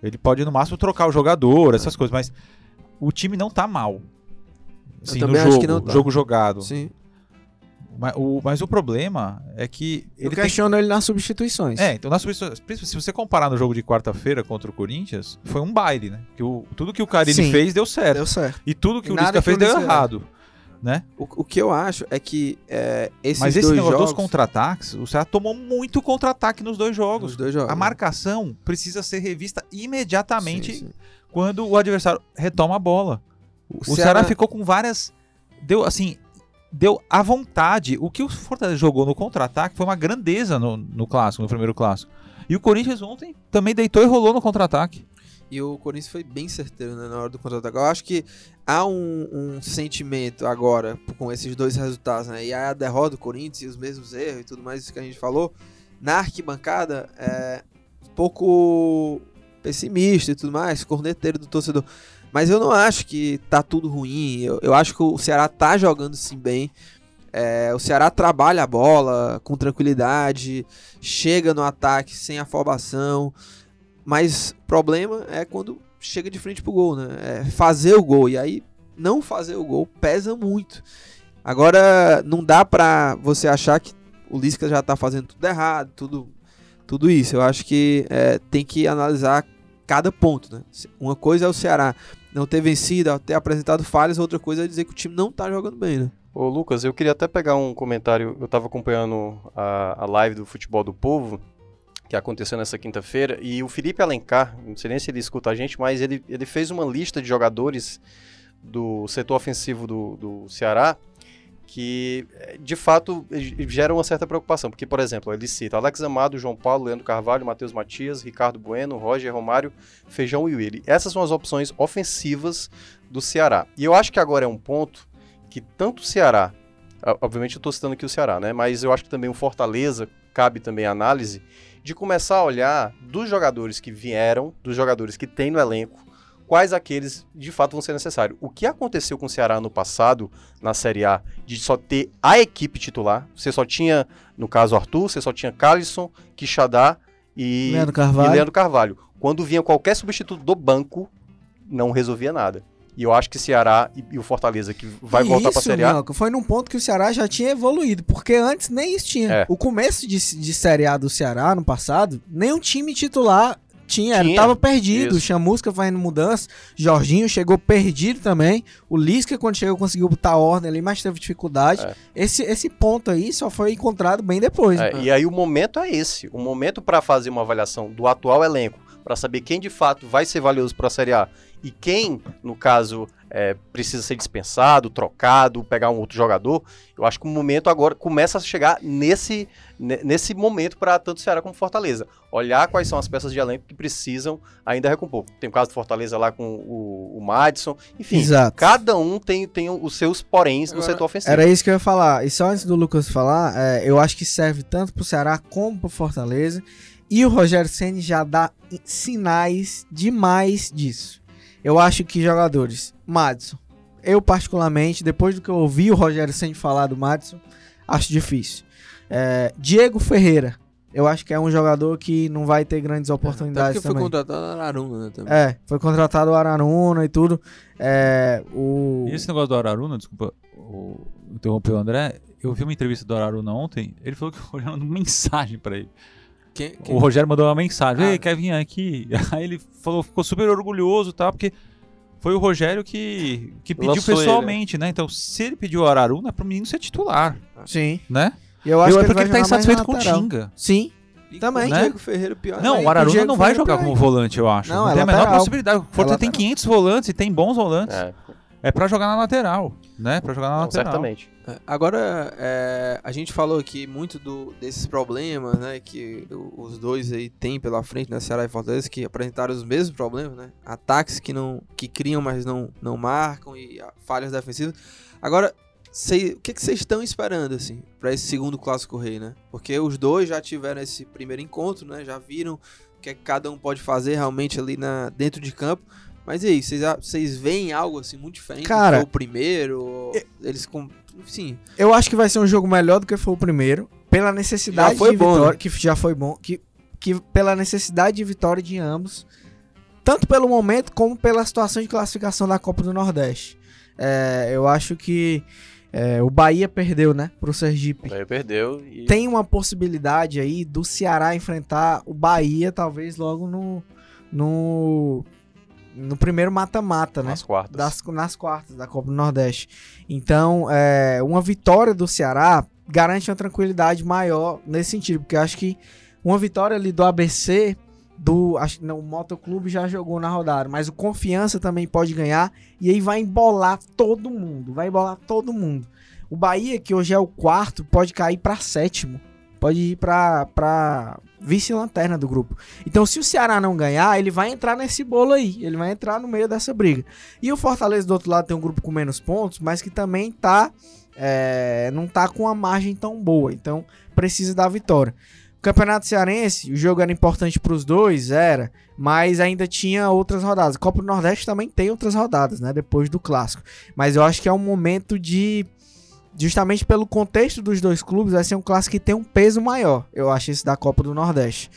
Ele pode, no máximo, trocar o jogador, essas coisas, mas o time não tá mal. Assim, no jogo, que não tá. jogo jogado. Sim. Mas o, mas o problema é que Eu ele tem questiono ele nas substituições. é, então nas substituições- principalmente se você comparar no jogo de quarta-feira contra o Corinthians, foi um baile, né? Que o, tudo que o Carilli Sim. fez deu certo. Deu certo. E tudo que E o Lisca que fez o deu errado, né? O, o que eu acho é que é, esses Mas esse dois negócio jogos... dos contra-ataques, o Ceará tomou muito contra-ataque nos dois jogos. Os dois jogos. A marcação precisa ser revista imediatamente Sim, sim. quando o adversário retoma a bola. O, Ceará- Ceará ficou com várias. Deu assim. Deu à vontade. O que o Fortaleza jogou no contra-ataque foi uma grandeza no, no clássico, no primeiro clássico. E o Corinthians ontem também deitou e rolou no contra-ataque. E o Corinthians foi bem certeiro né, na hora do contra-ataque. Eu acho que há um, um sentimento agora com esses dois resultados, né? E a derrota do Corinthians e os mesmos erros e tudo mais isso que a gente falou. Na arquibancada, é um pouco pessimista e tudo mais, corneteiro do torcedor. Mas eu não acho que tá tudo ruim. Eu, eu acho que o Ceará tá jogando sim bem. É, o Ceará trabalha a bola com tranquilidade, chega no ataque sem afobação. Mas o problema é quando chega de frente pro gol, né? É fazer o gol. E aí, não fazer o gol pesa muito. Agora, não dá pra você achar que o Lisca já tá fazendo tudo errado, tudo, tudo isso. Eu acho que é, tem que analisar cada ponto, né? Uma coisa é o Ceará não ter vencido, ter apresentado falhas, outra coisa é dizer que o time não tá jogando bem, né? Ô Lucas, eu queria até pegar um comentário, eu tava acompanhando a, a live do Futebol do Povo, que aconteceu nessa quinta-feira, e o Felipe Alencar, não sei nem se ele escuta a gente, mas ele, ele fez uma lista de jogadores do setor ofensivo do, do Ceará, que de fato gera uma certa preocupação, porque, por exemplo, ele cita Alex Amado, João Paulo, Leandro Carvalho, Matheus Matias, Ricardo Bueno, Roger Romário, Feijão e Willi. Essas são as opções ofensivas do Ceará. E eu acho que agora é um ponto que tanto o Ceará, obviamente eu estou citando aqui o Ceará, né? Mas eu acho que também o Fortaleza cabe também a análise de começar a olhar dos jogadores que vieram, dos jogadores que tem no elenco, quais aqueles de fato vão ser necessários. O que aconteceu com o Ceará no passado, na Série A, de só ter a equipe titular, você só tinha, no caso Arthur, você só tinha Calisson, Quixadá e Leandro Carvalho. e Leandro Carvalho. Quando vinha qualquer substituto do banco, não resolvia nada. E eu acho que Ceará e, e o Fortaleza, que vai E voltar para a Série A, Minhoca, foi num ponto que o Ceará já tinha evoluído, porque antes nem isso tinha. É. O começo de, de Série A do Ceará no passado, nenhum time titular tinha, ele Tinha, tava perdido. isso. Chamusca fazendo mudança, Jorginho chegou perdido também. O Lisca, quando chegou, conseguiu botar ordem ali, mas teve dificuldade. É. Esse, esse ponto aí só foi encontrado bem depois. É, e aí o momento é esse. O momento para fazer uma avaliação do atual elenco, para saber quem de fato vai ser valioso para a Série A e quem, no caso, é, precisa ser dispensado, trocado, pegar um outro jogador. Eu acho que o momento agora começa a chegar nesse, ne- nesse momento para tanto Ceará como Fortaleza. Olhar quais são as peças de elenco que precisam ainda recompor. Tem o caso do Fortaleza lá com o, o Madison. Enfim, Exato. cada um tem, tem os seus poréns no setor ofensivo. Era isso que eu ia falar. E só antes do Lucas falar, é, eu acho que serve tanto pro Ceará como pro Fortaleza. E o Rogério Ceni já dá sinais demais disso. Eu acho que jogadores, Madison, eu particularmente, depois do que eu ouvi o Rogério Ceni falar do Madison, acho difícil. É, Diego Ferreira, eu acho que é um jogador que não vai ter grandes Até oportunidades porque foi também. contratado na Araruna, né, também. É, foi contratado o Araruna e tudo. É, o... E esse negócio do Araruna, desculpa, o, interrompeu o André. Eu vi uma entrevista do Araruna ontem, ele falou que o mandou uma mensagem pra ele. Quem- quem- O Rogério mandou uma mensagem, Ah. ei, quer vir aqui? *laughs* Aí ele falou, ficou super orgulhoso, tá? Porque foi o Rogério que, que pediu Lançou ele, pessoalmente, né? Então, se ele pediu o Araruna, é pro menino ser titular, Sim. né? E eu acho Eu, é que ele porque vai ele tá insatisfeito com o lateral. Tinga. Sim. E também. o Diego Ferreira pior. Não, o Araruna não vai Ferreira jogar também. como volante, eu acho. Não, Não, é tem a menor lateral. possibilidade. O Fortaleza tem lateral. 500 volantes e tem bons volantes. É, É pra jogar na lateral, né? Pra jogar na não, lateral. certamente. Agora, é, a gente falou aqui muito do- desses problemas, né, que os dois aí têm pela frente, né, Ceará e Fortaleza, que apresentaram os mesmos problemas, né, ataques que não, que criam, mas não, não marcam e ah, falhas defensivas. Agora, cê- o que vocês estão esperando, assim, pra esse segundo Clássico Rei, né? Porque os dois já tiveram esse primeiro encontro, né, já viram o que, é que cada um pode fazer realmente ali na, dentro de campo. Mas e aí, vocês, vocês veem algo assim muito diferente? Cara, o primeiro? ou Eles com. Sim. Eu acho que vai ser um jogo melhor do que foi o primeiro, pela necessidade Já foi de bom, vitória, né? que já foi bom, que, que pela necessidade de vitória de ambos, tanto pelo momento como pela situação de classificação da Copa do Nordeste. É, eu acho que é, o Bahia perdeu, né, pro Sergipe. Aí perdeu e Tem uma possibilidade aí do Ceará enfrentar o Bahia, talvez logo no no no primeiro mata-mata, né? nas quartas. das- nas quartas da Copa do Nordeste. Então, é, uma vitória do Ceará garante uma tranquilidade maior nesse sentido, porque eu acho que uma vitória ali do ABC, do acho, não, o Motoclube já jogou na rodada, mas o Confiança também pode ganhar e aí vai embolar todo mundo, vai embolar todo mundo. O Bahia, que hoje é o quarto, pode cair para sétimo, pode ir para vice-lanterna do grupo. Então, se o Ceará não ganhar, ele vai entrar nesse bolo aí. Ele vai entrar no meio dessa briga. E o Fortaleza do outro lado tem um grupo com menos pontos, mas que também tá. é, não tá com uma margem tão boa. Então, precisa da vitória. O Campeonato Cearense, o jogo era importante para os dois, era, mas ainda tinha outras rodadas. A Copa do Nordeste também tem outras rodadas, né? Depois do clássico. Mas eu acho que é um momento de. Justamente pelo contexto dos dois clubes, vai ser um clássico que tem um peso maior. Eu acho esse da Copa do Nordeste.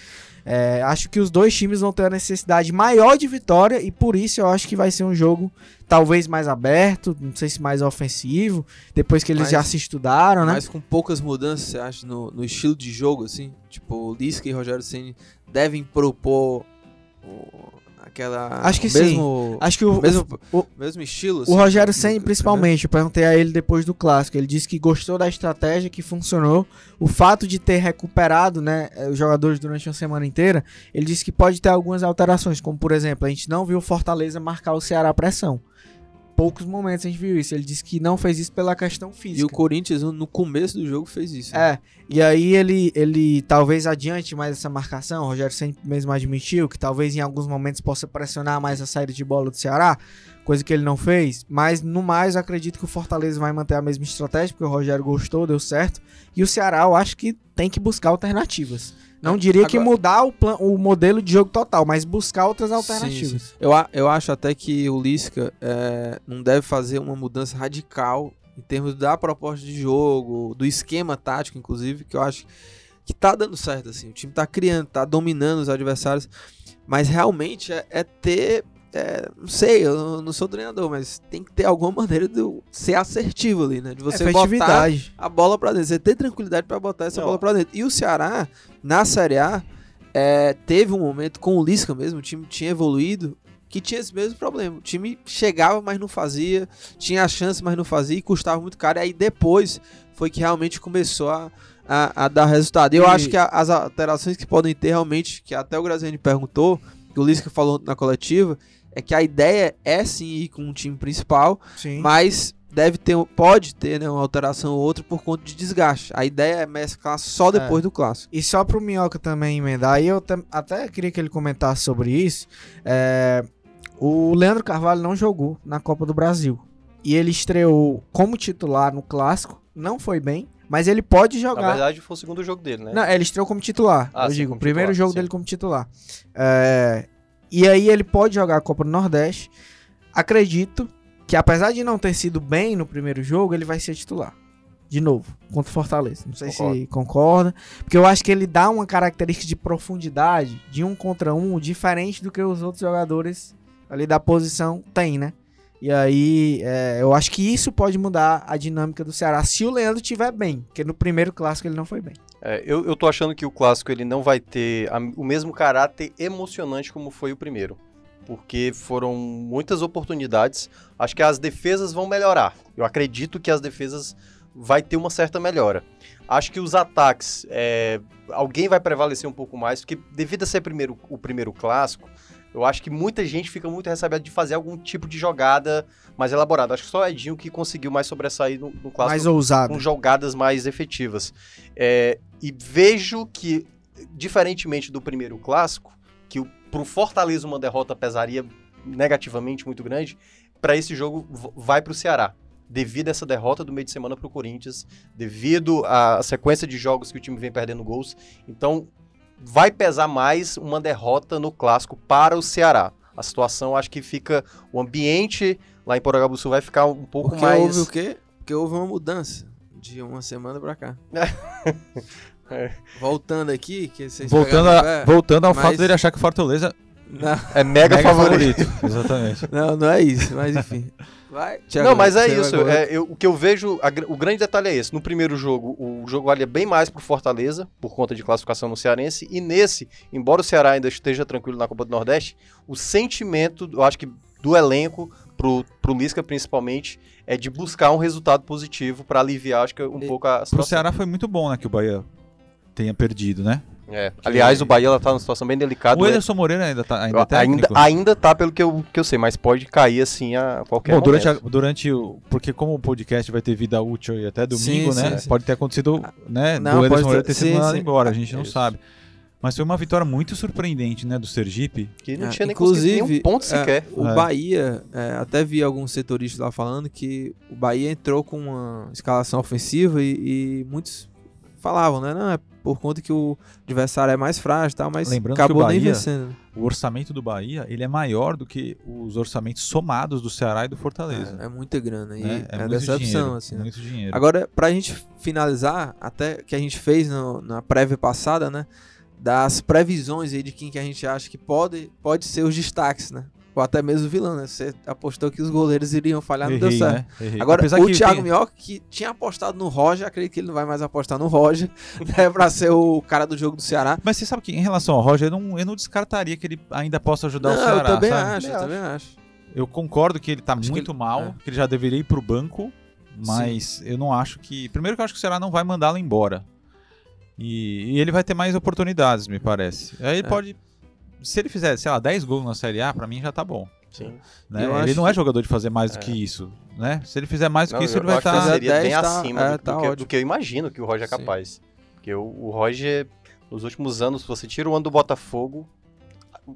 É, acho que os dois times vão ter a necessidade maior de vitória e por isso eu acho que vai ser um jogo talvez mais aberto, não sei se mais ofensivo, depois que eles Mas- já se estudaram, né? Mas com poucas mudanças, você acha, no, no estilo de jogo, assim? Tipo, Lisca e Rogério Ceni devem propor aquela... Acho que o sim. mesmo, Acho que o, mesmo, o- mesmo estilo, O assim, Rogério do- principalmente, eu perguntei a ele depois do clássico. Ele disse que gostou da estratégia, que funcionou. O fato de ter recuperado né, eh, os jogadores durante uma semana inteira, ele disse que pode ter algumas alterações, como por exemplo, a gente não viu o Fortaleza marcar o Ceará à pressão. Poucos momentos a gente viu isso. Ele disse que não fez isso pela questão E física. o Corinthians, no começo do jogo, fez isso. né? É, e aí ele, ele talvez adiante mais essa marcação. O Rogério sempre mesmo admitiu que talvez em alguns momentos possa pressionar mais a saída de bola do Ceará, coisa que ele não fez. Mas no mais, eu acredito que o Fortaleza vai manter a mesma estratégia, porque o Rogério gostou, deu certo. E o Ceará, eu acho que tem que buscar alternativas. Não diria que Agora- mudar o, plan, o modelo de jogo total, mas buscar outras Sim, alternativas. sim. Eu, a- eu acho até que o Lisca é, não deve fazer uma mudança radical em termos da proposta de jogo, do esquema tático, inclusive, que eu acho que tá dando certo, assim. O time tá criando, tá dominando os adversários, mas realmente é, é ter. É, não sei, eu não- sou treinador, mas tem que ter alguma maneira de eu ser assertivo ali, né? De você botar a bola pra dentro. Você ter tranquilidade pra botar essa Não. bola pra dentro. E o Ceará, na Série A, é, teve um momento com o Lisca mesmo, o time tinha evoluído, que tinha esse mesmo problema. O time chegava, mas não fazia, tinha a chance, mas não fazia, e custava muito caro. E aí depois foi que realmente começou a, a, a dar resultado. E eu E- acho que a- as alterações que podem ter realmente, que até o Graziani perguntou, que o Lisca falou na coletiva, é que a ideia é sim ir com um time principal, Sim. mas deve ter, pode ter né, uma alteração ou outra por conta de desgaste. A ideia é mesclar só depois do clássico. E só pro Minhoca também emendar, aí eu até queria que ele comentasse sobre isso. é, o Leandro Carvalho não jogou na Copa do Brasil. E ele estreou como titular no clássico, não foi bem, mas ele pode Na jogar. verdade, foi o segundo jogo dele, né? Não, ele estreou como titular. Ah, eu sim, digo, o primeiro titular, jogo sim. dele como titular. É, e aí ele pode jogar a Copa do Nordeste. Acredito que apesar de não ter sido bem no primeiro jogo, ele vai ser titular. De novo, contra o Fortaleza. Não sei se concorda. Porque eu acho que ele dá uma característica de profundidade, de um contra um, diferente do que os outros jogadores ali da posição têm, né? E aí, é, eu acho que isso pode mudar a dinâmica do Ceará se o Leandro estiver bem. Porque no primeiro clássico ele não foi bem. É, eu, eu tô achando que o clássico ele não vai ter a- o mesmo caráter emocionante como foi o primeiro. Porque foram muitas oportunidades. Acho que as defesas vão melhorar. Eu acredito que as defesas vai ter uma certa melhora. Acho que os ataques, é, alguém vai prevalecer um pouco mais, porque devido a ser primeiro, o primeiro clássico, eu acho que muita gente fica muito ressabiada de fazer algum tipo de jogada mais elaborada. Acho que só o Edinho que conseguiu mais sobressair no, no clássico Mais ousado. com jogadas mais efetivas. É, e vejo que, diferentemente do primeiro clássico, que o- pro Fortaleza uma derrota pesaria negativamente muito grande, para esse jogo vai pro Ceará. Devido a essa derrota do meio de semana pro Corinthians, devido à sequência de jogos que o time vem perdendo gols. Então, vai pesar mais uma derrota no clássico para o Ceará. A situação, acho que fica. O ambiente lá em Poragabuçu vai ficar um pouco Porque mais. houve o quê? Porque houve uma mudança de uma semana pra cá. *laughs* É. Voltando aqui, que vocês Voltando, a- pé. voltando ao mas- fato dele achar que o Fortaleza Não, É mega, favorito. Exatamente. não, não é isso, mas enfim. Vai, Thiago, Não, mas é isso. é, eu- o que eu vejo, a o grande detalhe é esse. No primeiro jogo, o jogo valia bem mais pro Fortaleza, por conta de classificação no Cearense. E nesse, embora o Ceará ainda esteja tranquilo na Copa do Nordeste, o sentimento, eu acho que do elenco, pro, pro Lisca principalmente, é de buscar um resultado positivo para aliviar, acho que um E- pouco a Pro situação. Ceará foi muito bom, né, que o Bahia tenha perdido, né? É. Aliás, o Bahia ela tá numa situação bem delicada. O né? Ederson Moreira ainda tá ainda é ainda, ainda tá pelo que eu, que eu sei, mas pode cair assim a qualquer Bom, durante, momento. a- durante o. Porque como o podcast vai ter vida útil e até domingo, Sim, né? sim, sim. Pode ter acontecido, né? Não, do Ederson Moreira ter- ter sido mandado embora, a gente não Isso. sabe. Mas foi uma vitória muito surpreendente, né, do Sergipe. Que não É, tinha nem conseguido inclusive, nenhum ponto é, sequer. o É. Bahia, é, até vi alguns setoristas lá falando que o Bahia entrou com uma escalação ofensiva e, e muitos falavam, né? Não, é por conta que o adversário é mais frágil e tal, mas Lembrando que acabou o nem Bahia- vencendo. O orçamento do Bahia, ele é maior do que os orçamentos somados do Ceará e do Fortaleza. É, é muita grana e né? é, muito decepção, dinheiro, assim. né? Muito dinheiro. Agora, pra gente finalizar, até que a gente fez no- na prévia passada, né? Das previsões aí de quem que a gente acha que pode, pode ser os destaques, né? Ou até mesmo o vilão, né? Você apostou que os goleiros iriam falhar, não deu Errei, certo. né? Errei. Agora, Apesar o que Thiago tem- Minhoca, que tinha apostado no Roger, acredito que ele não vai mais apostar no Roger, *laughs* né? Pra ser o cara do jogo do Ceará. Mas você sabe que em relação ao Roger, eu não, eu não descartaria que ele ainda possa ajudar o não, Ceará, eu também sabe? acho, eu Também também acho. Eu concordo que ele tá Acho que muito ele- mal, é. que ele já deveria ir pro banco, mas eu não acho que. Primeiro que eu acho que o Ceará não vai mandá-lo embora. E, e ele vai ter mais oportunidades, me parece. Aí ele É. pode. Se ele fizer, sei lá, 10 gols na Série A, pra mim já tá bom. Sim. né? Ele acho não é jogador de fazer mais do É. que isso. Né? Se ele fizer mais do Não, que isso, ele vai estar. fazer- seria bem 10 tá- acima é, do, tá do que, do que eu imagino que o Roger é Sim. capaz. Porque o, o Roger, nos últimos anos, se você tira o ano do Botafogo,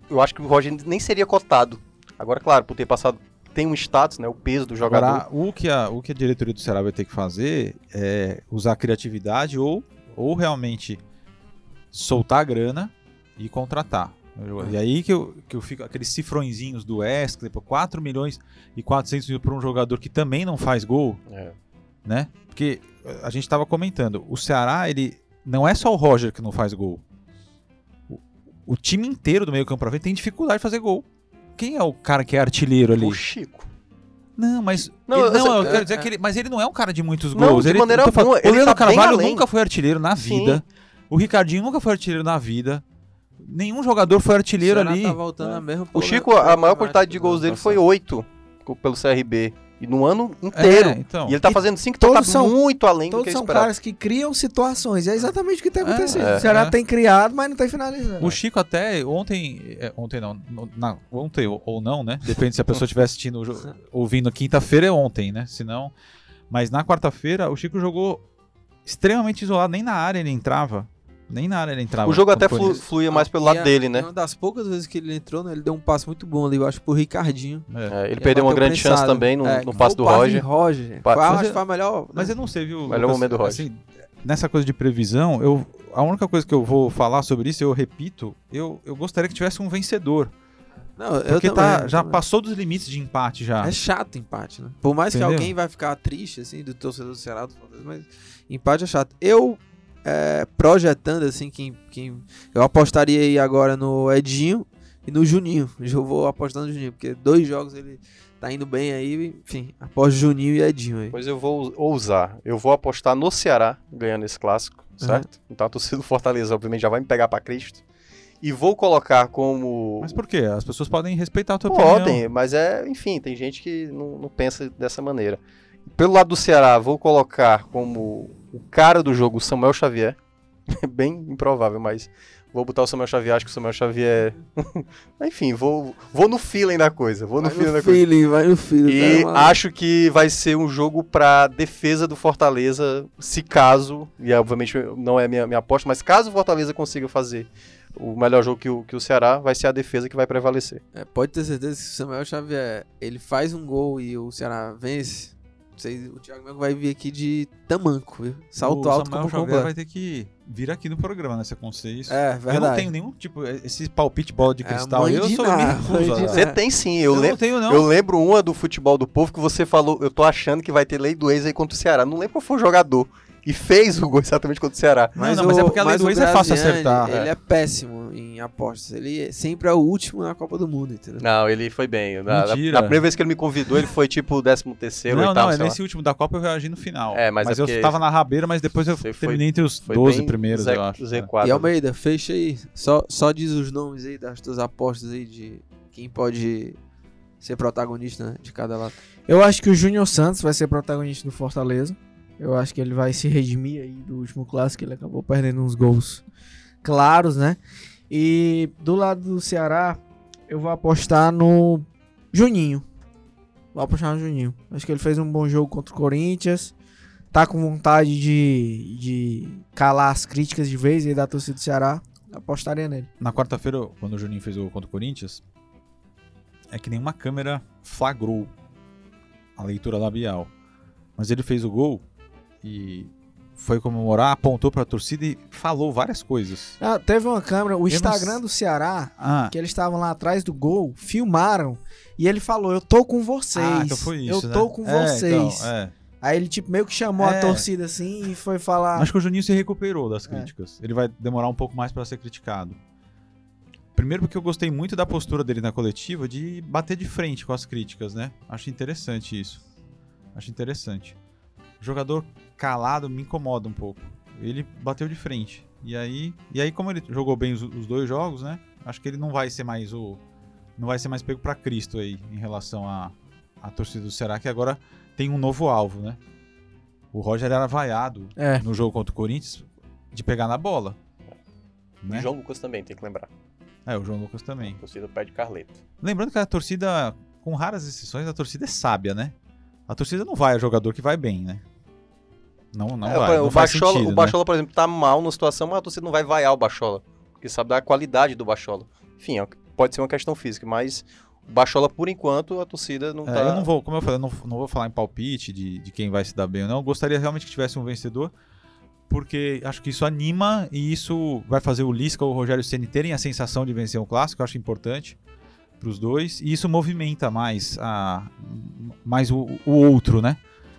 eu acho que o Roger nem seria cotado. Agora, claro, por ter passado, tem um status, né, o peso do jogador. Agora, o que, a, o que a diretoria do Ceará vai ter que fazer é usar a criatividade ou, ou realmente soltar a grana e contratar. Eu- E aí que eu, que eu fico, aqueles cifrõezinhos do Wesley, pô, 4 milhões e 400 mil para um jogador que também não faz gol, É. né? Porque eh, a gente estava comentando, o Ceará, ele não é só o Roger que não faz gol. O, o time inteiro do meio campo pra frente tem dificuldade de fazer gol. Quem é o cara que é artilheiro ali? O Chico. Não, mas. Não, ele- eu não, sei- eu é, quero dizer é. que ele. Mas ele não é um cara de muitos Não, gols. de ele, maneira eu tô falando, alguma, O ele Leandro tá Carvalho nunca foi artilheiro na Sim. vida. O Ricardinho nunca foi artilheiro na vida. Nenhum jogador foi artilheiro O ali. tá voltando É. a mesma O Chico, a maior quantidade de gols dele foi 8 pelo CRB. E no ano inteiro. É, então. E ele tá E fazendo 5 então todos tá são- muito além do Todos que são esperado. caras que criam situações. E é exatamente o que tem acontecido. é, o Ceará é. tem criado, mas não tem finalizado. O Chico até ontem, é, ontem não, na- ontem ou, não, né? Depende se a pessoa estiver assistindo, ouvindo quinta-feira é ontem, né? Se não, mas na quarta-feira o Chico jogou extremamente isolado, nem na área ele entrava, nem na área ele entrava. O jogo até flu- fluía mais pelo lado dele, né? Uma das poucas vezes que ele entrou, né, ele deu um passe muito bom ali, eu acho, pro Ricardinho. É. É, ele perdeu uma grande prensado. chance também no, É, no passe do Roger. de Roger. Pa- Foi, mas acho é- que foi a melhor. Mas eu não sei, viu? Melhor Lucas? momento do Roger. Assim, nessa coisa de previsão, eu, a única coisa que eu vou falar sobre isso, eu repito, eu, eu gostaria que tivesse um vencedor. Não, eu Porque também, tá, eu já também. passou dos limites de empate já. É chato empate, né? Por mais Entendeu? que alguém vai ficar triste, assim, do torcedor do Ceará, mas empate é chato. Eu, é, projetando, assim, quem, quem eu apostaria aí agora no Edinho e no Juninho. *laughs* Eu vou apostando no Juninho, porque dois jogos ele tá indo bem aí, enfim, aposto Juninho e Edinho aí. Pois eu vou ousar. Eu vou apostar no Ceará ganhando esse clássico, certo? Então a torcida do Fortaleza, obviamente, já vai me pegar pra Cristo. E vou colocar como. Mas por quê? As pessoas podem respeitar a tua opinião. Podem, mas é, enfim, tem gente que não, não pensa dessa maneira. Pelo lado do Ceará, vou colocar como o cara do jogo o Samuel Xavier. É *laughs* bem improvável, mas vou botar o Samuel Xavier, acho que o Samuel Xavier. *laughs* enfim, vou, vou no feeling da coisa. Vou no Vai feeling no da coisa. feeling, vai no feeling. E mano? acho que vai ser um jogo pra defesa do Fortaleza, se caso, e é, obviamente não é minha, minha aposta, mas caso o Fortaleza consiga fazer o melhor jogo que o, que o Ceará, vai ser a defesa que vai prevalecer. É, pode ter certeza que o Samuel Xavier ele faz um gol e o Ceará vence, vocês, o Thiago Melo vai vir aqui de tamanco, viu? Salto o alto Samuel como Xavier completo. vai ter que vir aqui no programa, né? Se acontecer isso. É, eu verdade. não tenho nenhum tipo, esse palpite bola de É, cristal. mãe eu de sou nada. Você tem sim, Eu eu, lembro. não tenho, não. Eu lembro uma do futebol do povo que você falou, eu tô achando que vai ter lei do ex aí contra o Ceará. Não lembro qual foi o jogador. E fez o gol exatamente contra o Ceará. Não, não, mas é porque a lei mas do o ex é fácil acertar. Ele é. péssimo em apostas. Ele é- sempre é o último na Copa do Mundo, entendeu? Não, ele foi bem. Na, na, na primeira vez que ele me convidou, ele foi tipo o 13 terceiro, Não, oitavo, não, é nesse último da Copa eu reagi no final. É, mas é eu porque- tava na rabeira, mas depois eu Você foi- terminei entre os Foi 12 bem primeiros, Z, eu acho. É. Z4. E Almeida, fecha aí. Só, só diz os nomes aí das tuas apostas aí de quem pode ser protagonista né, de cada lado. Eu acho que o Júnior Santos vai ser protagonista do Fortaleza. Eu acho que ele vai se redimir aí do último clássico, ele acabou perdendo uns gols claros, né? E do lado do Ceará, eu vou apostar no Juninho. Vou apostar no Juninho. Acho que ele fez um bom jogo contra o Corinthians. Tá com vontade de, de calar as críticas de vez aí da torcida do Ceará. Apostaria nele. Na quarta-feira, quando o Juninho fez o gol contra o Corinthians, é que nenhuma câmera flagrou a leitura labial. Mas ele fez o gol e foi comemorar, apontou pra torcida e falou várias coisas. Ah, teve uma câmera, o não Instagram s- do Ceará Ah, que eles estavam lá atrás do gol, filmaram e ele falou: Eu tô com vocês. ah, então foi isso. eu né? tô com É, vocês. então, é. Aí ele, tipo, meio que chamou É. a torcida assim e foi falar. Acho que o Juninho se recuperou das É. críticas. Ele vai demorar um pouco mais pra ser criticado. Primeiro porque eu gostei muito da postura dele na coletiva de bater de frente com as críticas, né? Acho interessante isso. Acho interessante. O jogador calado me incomoda um pouco. Ele bateu de frente. E aí, e aí como ele jogou bem os, os dois jogos, né? Acho que ele não vai ser mais o não vai ser mais pego pra Cristo aí em relação à à torcida do Ceará que agora tem um novo alvo, né? O Roger era vaiado É. no jogo contra o Corinthians de pegar na bola. E Né? João Lucas também, tem que lembrar. É, o João Lucas também. A torcida pede Carleto. Lembrando que a torcida, com raras exceções, a torcida é sábia, né? A torcida não vai a jogador que vai bem, né? Não, não É, vai. o não faz Bachola, sentido, o né? Bachola, por exemplo, tá mal na situação, mas a torcida não vai vaiar o Bachola. Porque sabe da qualidade do Bachola. Enfim, é- pode ser uma questão física, mas o Bachola, por enquanto, a torcida não É, tá. Eu não vou, como eu falei, eu não, não vou falar em palpite de, de quem vai se dar bem ou não. Eu gostaria realmente que tivesse um vencedor, porque acho que isso anima e isso vai fazer o Lisca ou o Rogério Ceni terem a sensação de vencer um clássico. Eu acho importante para os dois e isso movimenta mais a mais o, o outro, né?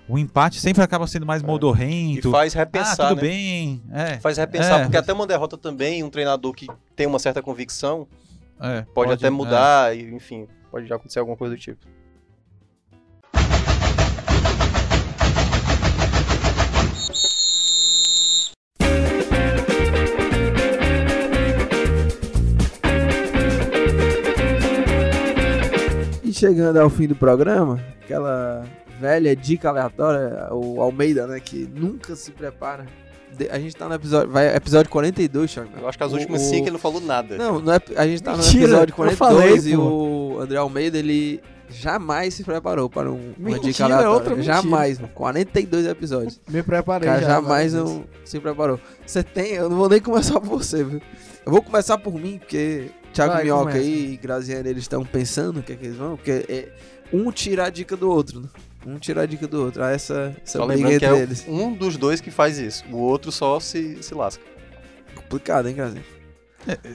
O empate sempre acaba sendo mais E modorrento. faz ah, repensar, tudo né? bem. É, Faz repensar, É. porque até uma derrota também, um treinador que tem uma certa convicção, é, pode, até é. mudar, e, enfim, pode já acontecer alguma coisa do tipo. E chegando ao fim do programa, aquela velha dica aleatória, o Almeida, né, que nunca se prepara. A gente tá no episódio, vai, episódio 42, Thiago. Eu acho que as O- últimas o- cinco ele não falou nada. Não, não é, a gente tá no Mentira, episódio eu 42 falei, e pô. o André Almeida, ele jamais se preparou para um, uma Mentira, dica aleatória. outra mentira. jamais, mano. 42 episódios. Me preparei cara já. jamais não se preparou. Você tem, eu não vou nem começar por você, viu? Eu vou começar por mim, porque Thiago Vai, Minhoca começa. aí e Graziano, eles estão pensando o que é que eles vão, porque é, um tira a dica do outro, né? Um tira a dica do outro. Ah, essa, essa Só briga lembrando que entre é eles. um dos dois que faz isso. O outro só se, se lasca. Complicado, hein, Graziano?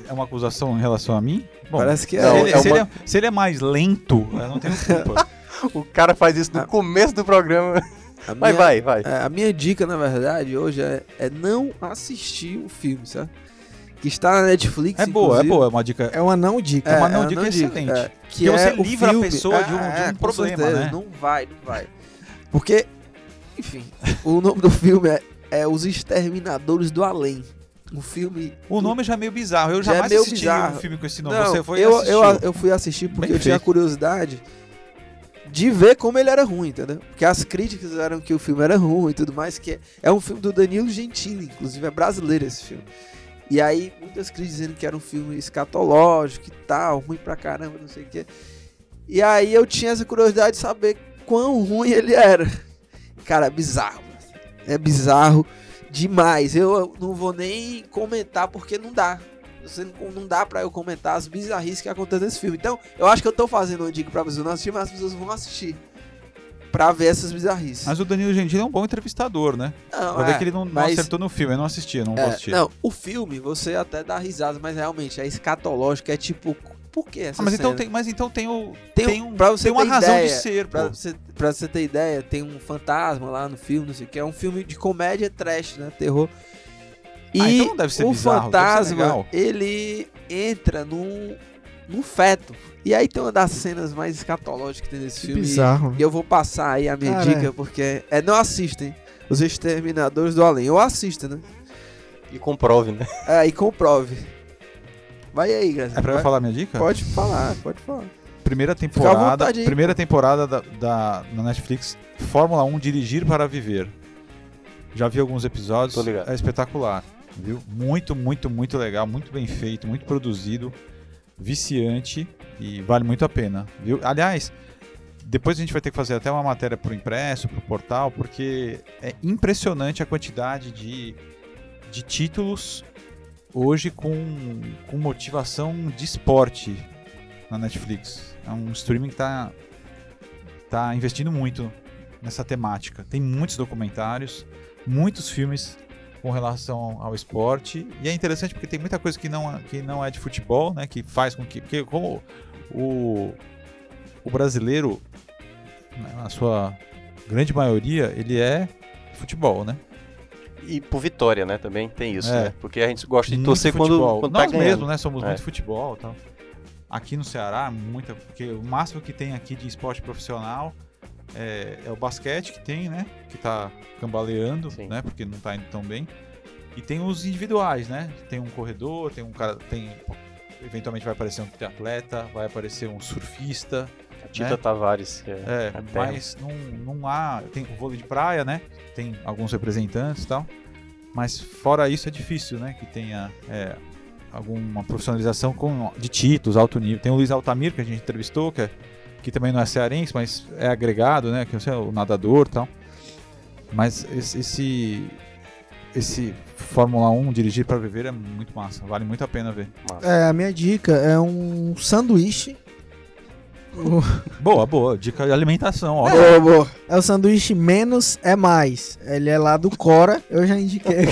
É uma acusação em relação a mim? Bom, Parece que é. se, ele, é se uma- ele é- se ele é mais lento, eu não tenho culpa. *laughs* O cara faz isso no Ah. começo do programa. A Mas minha- vai, vai. É, a minha dica, na verdade, hoje é, é não assistir o filme, sabe? Que está na Netflix, É boa, é boa, é uma dica. É uma não dica. É uma não a dica excelente. é, que é você o livra a filme. pessoa de um- É, de um é, com problema, certeza, né? Não vai, não vai. Porque, enfim, o nome do filme é, é Os Exterminadores do Além. Um filme. O nome já é meio bizarro. Eu Já é jamais meio assisti bizarro. um filme com esse nome. Não, Você foi eu, eu, eu fui assistir porque Bem eu tinha feito. curiosidade de ver como ele era ruim, entendeu? Porque as críticas eram que o filme era ruim e tudo mais, que é, é um filme do Danilo Gentili, inclusive é brasileiro esse filme. E aí, muitas críticas dizendo que era um filme escatológico e tal, ruim pra caramba, não sei o quê. E aí eu tinha essa curiosidade de saber quão ruim ele era. Cara, é bizarro. É bizarro demais. Eu não vou nem comentar porque não dá. Não, dá pra eu comentar as bizarrices que acontecem nesse filme. Então, eu acho que eu tô fazendo uma dica pra pessoas não assistir, mas as pessoas vão assistir. Pra ver essas bizarrices. Mas o Danilo Gentili é um bom entrevistador, né? não, Pra ver é, que ele não, não mas- acertou no filme. Eu não assisti, eu não é, vou assistir. não, o filme você até dá risada, mas realmente é escatológico, é tipo, por que essa Ah, mas, então cena? tem, mas então tem o. Tem, tem um, pra você tem uma ter razão ideia, de ser, pra pô. você, pra você ter ideia, tem um fantasma lá no filme, não sei o que, é um filme de comédia trash, né, terror. E Ah, então não deve ser o bizarro, deve ser fantasma, ele entra num, num feto. E aí tem uma das cenas mais escatológicas que tem nesse Que filme. bizarro. E eu vou passar aí a minha Cara, dica, porque é não assistem. Os Exterminadores do Além. Eu assisto, né? E comprove, né? É, e comprove. Vai aí, Graça. É pra eu Vai- falar minha dica? Pode falar, pode falar. Primeira à temporada. vontade primeira temporada da, da- na Netflix, Fórmula 1 Dirigir para Viver. Já vi alguns episódios. Tô ligado. É espetacular. Viu? Muito, muito, muito legal, muito bem feito, muito produzido, viciante e vale muito a pena. Viu? Aliás, depois a gente vai ter que fazer até uma matéria pro impresso, pro portal, porque é impressionante a quantidade de, de títulos hoje com, com motivação de esporte na Netflix. É um streaming que tá, tá investindo muito nessa temática. Tem muitos documentários, muitos filmes com relação ao esporte. E é interessante porque tem muita coisa que não, que não é de futebol, né? Que faz com que. Porque como o, o brasileiro, né, na sua grande maioria, ele é futebol, né? E por vitória, né? Também tem isso, É. né? Porque a gente gosta de Muito torcer quando, futebol. quando Nós tá mesmo, né? Somos É. muito futebol e tal. Aqui no Ceará, muita. Porque o máximo que tem aqui de esporte profissional é, é o basquete que tem, né? Que tá cambaleando, Sim. né? Porque não tá indo tão bem. E tem os individuais, né? Tem um corredor, tem um cara. Tem. Eventualmente vai aparecer um triatleta, vai aparecer um surfista. A Tita né? Tavares, que é, É, mas não, não há. Tem o vôlei de praia, né? Tem alguns representantes e tal. Mas fora isso é difícil, né? Que tenha é, alguma profissionalização com, de títulos, alto nível. Tem o Luiz Altamir, que a gente entrevistou, que, é- que também não é cearense, mas é agregado, né? Que é o nadador e tal. Mas esse, esse, esse Fórmula 1 dirigir para viver é muito massa. Vale muito a pena ver. Massa. É, a minha dica é um sanduíche. Boa, boa. Dica de alimentação, ó. Boa, boa. É o sanduíche menos é mais. Ele é lá do Cora. Eu já indiquei. *laughs*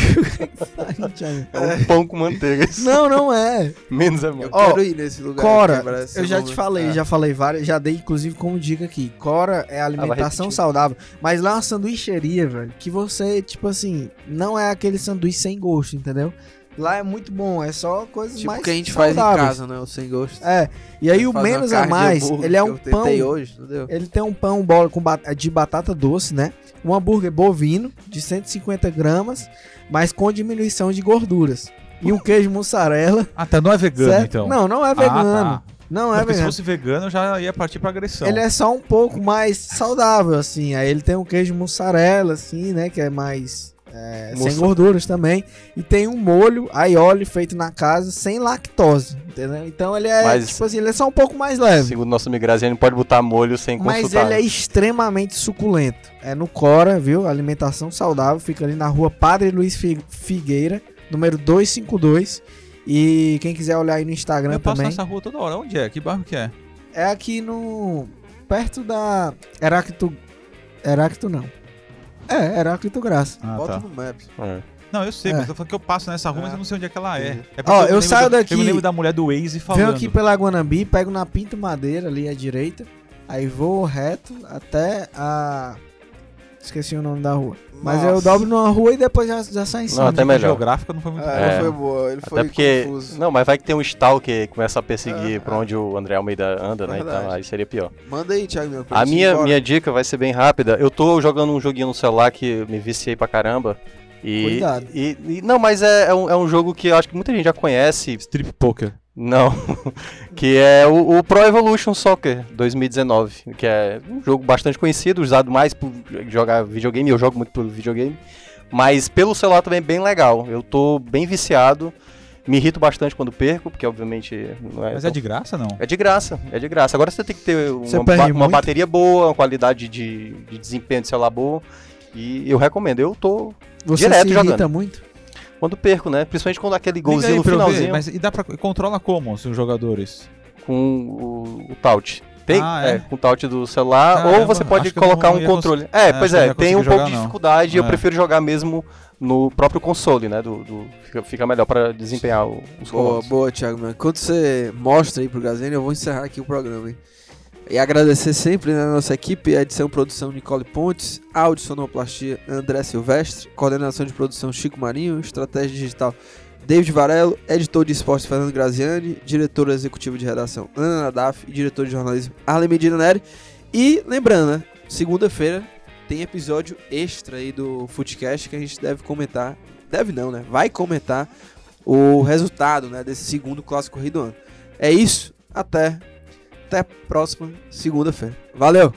É um pão com manteiga. não, não é. Menos é Eu mais. Ó, quero ir nesse lugar. Cora, eu já te nome. falei, É. já falei várias, já dei inclusive como dica aqui. Cora é alimentação repetir. saudável, mas lá é uma sanduicheria, velho, que você, tipo assim, não é aquele sanduíche sem gosto, entendeu? Lá é muito bom, é só coisas Tipo mais que a gente faz em saudáveis. casa, né? O sem gosto. É, e aí o menos a mais, ele é que um eu pão, hoje, ele tem um pão bola com ba- de batata doce, né? Um hambúrguer bovino de 150 gramas, mas com diminuição de gorduras. E um queijo mussarela. Ah, tá. Não é vegano, certo? então. Não, não é Ah, vegano. tá. Não é Porque se vegano. fosse vegano, eu já ia partir pra agressão. Ele é só um pouco mais saudável, assim. Aí ele tem um queijo mussarela, assim, né? Que é mais. É, sem gorduras também. E tem um molho aioli feito na casa sem lactose, entendeu? Então ele é, Mas- tipo assim, ele é só um pouco mais leve. Segundo nosso amigo Graziani, pode botar molho sem Mas consultar. ele é extremamente suculento. É no Cora, viu? Alimentação saudável. Fica ali na rua Padre Luiz Fi- Figueira, número 252. E quem quiser olhar aí no Instagram Eu passo também. nessa rua toda hora. Onde é? Que bairro que é? É aqui no. Perto da. Heráclito. Heráclito não. É, Heráclito Graça. Ah, Bota tá. no Maps. É. Não, eu sei, É. mas eu tô falando que eu passo nessa rua, mas É. eu não sei onde é que ela é. Uhum. é Ó, eu lembro saio da- daqui- Eu lembro da mulher do Waze falando. Venho aqui pela Guanambi, pego na Pinto Madeira ali à direita. Aí vou reto até a. Esqueci o nome da rua. Mas eu dobro numa rua e depois já, já sai em cima. Não, até A melhor. geográfica não foi muito É, boa. não É. foi boa, ele foi Até porque. confuso. Não, mas vai que tem um stalker que começa a perseguir É, pra é. onde o André Almeida anda, né? Verdade. Então aí seria pior. Manda aí, Thiago, meu. A minha, embora. minha dica vai ser bem rápida. Eu tô jogando um joguinho no celular que me viciei pra caramba. E, Cuidado. E, e- não, mas é, é um, é um jogo que eu acho que muita gente já conhece. Strip poker. Não. *laughs* que é o, o Pro Evolution Soccer 2019. Que é um jogo bastante conhecido, usado mais por jogar videogame. Eu jogo muito por videogame. Mas pelo celular também é bem legal. Eu tô bem viciado. Me irrito bastante quando perco, porque obviamente não é. Mas tão- é de graça, não? é de graça, é de graça. Agora você tem que ter uma, ba- uma bateria boa, uma qualidade de, de desempenho de celular boa. E eu recomendo. Eu tô Você direto se jogando. irrita muito? quando perco, né? Principalmente quando aquele golzinho no eu ver, finalzinho Mas e dá pra... Controla como os jogadores? com o, o touch. Tem, Ah, é? é? com o touch do celular, Caramba, ou você pode colocar um controle. cons- É, é, pois é, tem um pouco de dificuldade. Eu É. prefiro jogar mesmo no próprio console, né? Do, do- fica, fica melhor pra desempenhar o- os Boa, comandos. boa, Thiago. Meu. Quando você mostra aí pro Gazene, eu vou encerrar aqui o programa, hein? E agradecer sempre né, a nossa equipe, a edição produção Nicole Pontes, áudio sonoplastia André Silvestre, coordenação de produção Chico Marinho, estratégia digital David Varelo, editor de esportes Fernando Graziani, diretor executivo de redação Ana Nadaf e diretor de jornalismo Arlen Medina Neri. E lembrando, né, segunda-feira tem episódio extra aí do Footcast que a gente deve comentar, deve não, né, vai comentar o resultado né, desse segundo clássico rei do ano. É isso, até, até próxima segunda-feira. Valeu!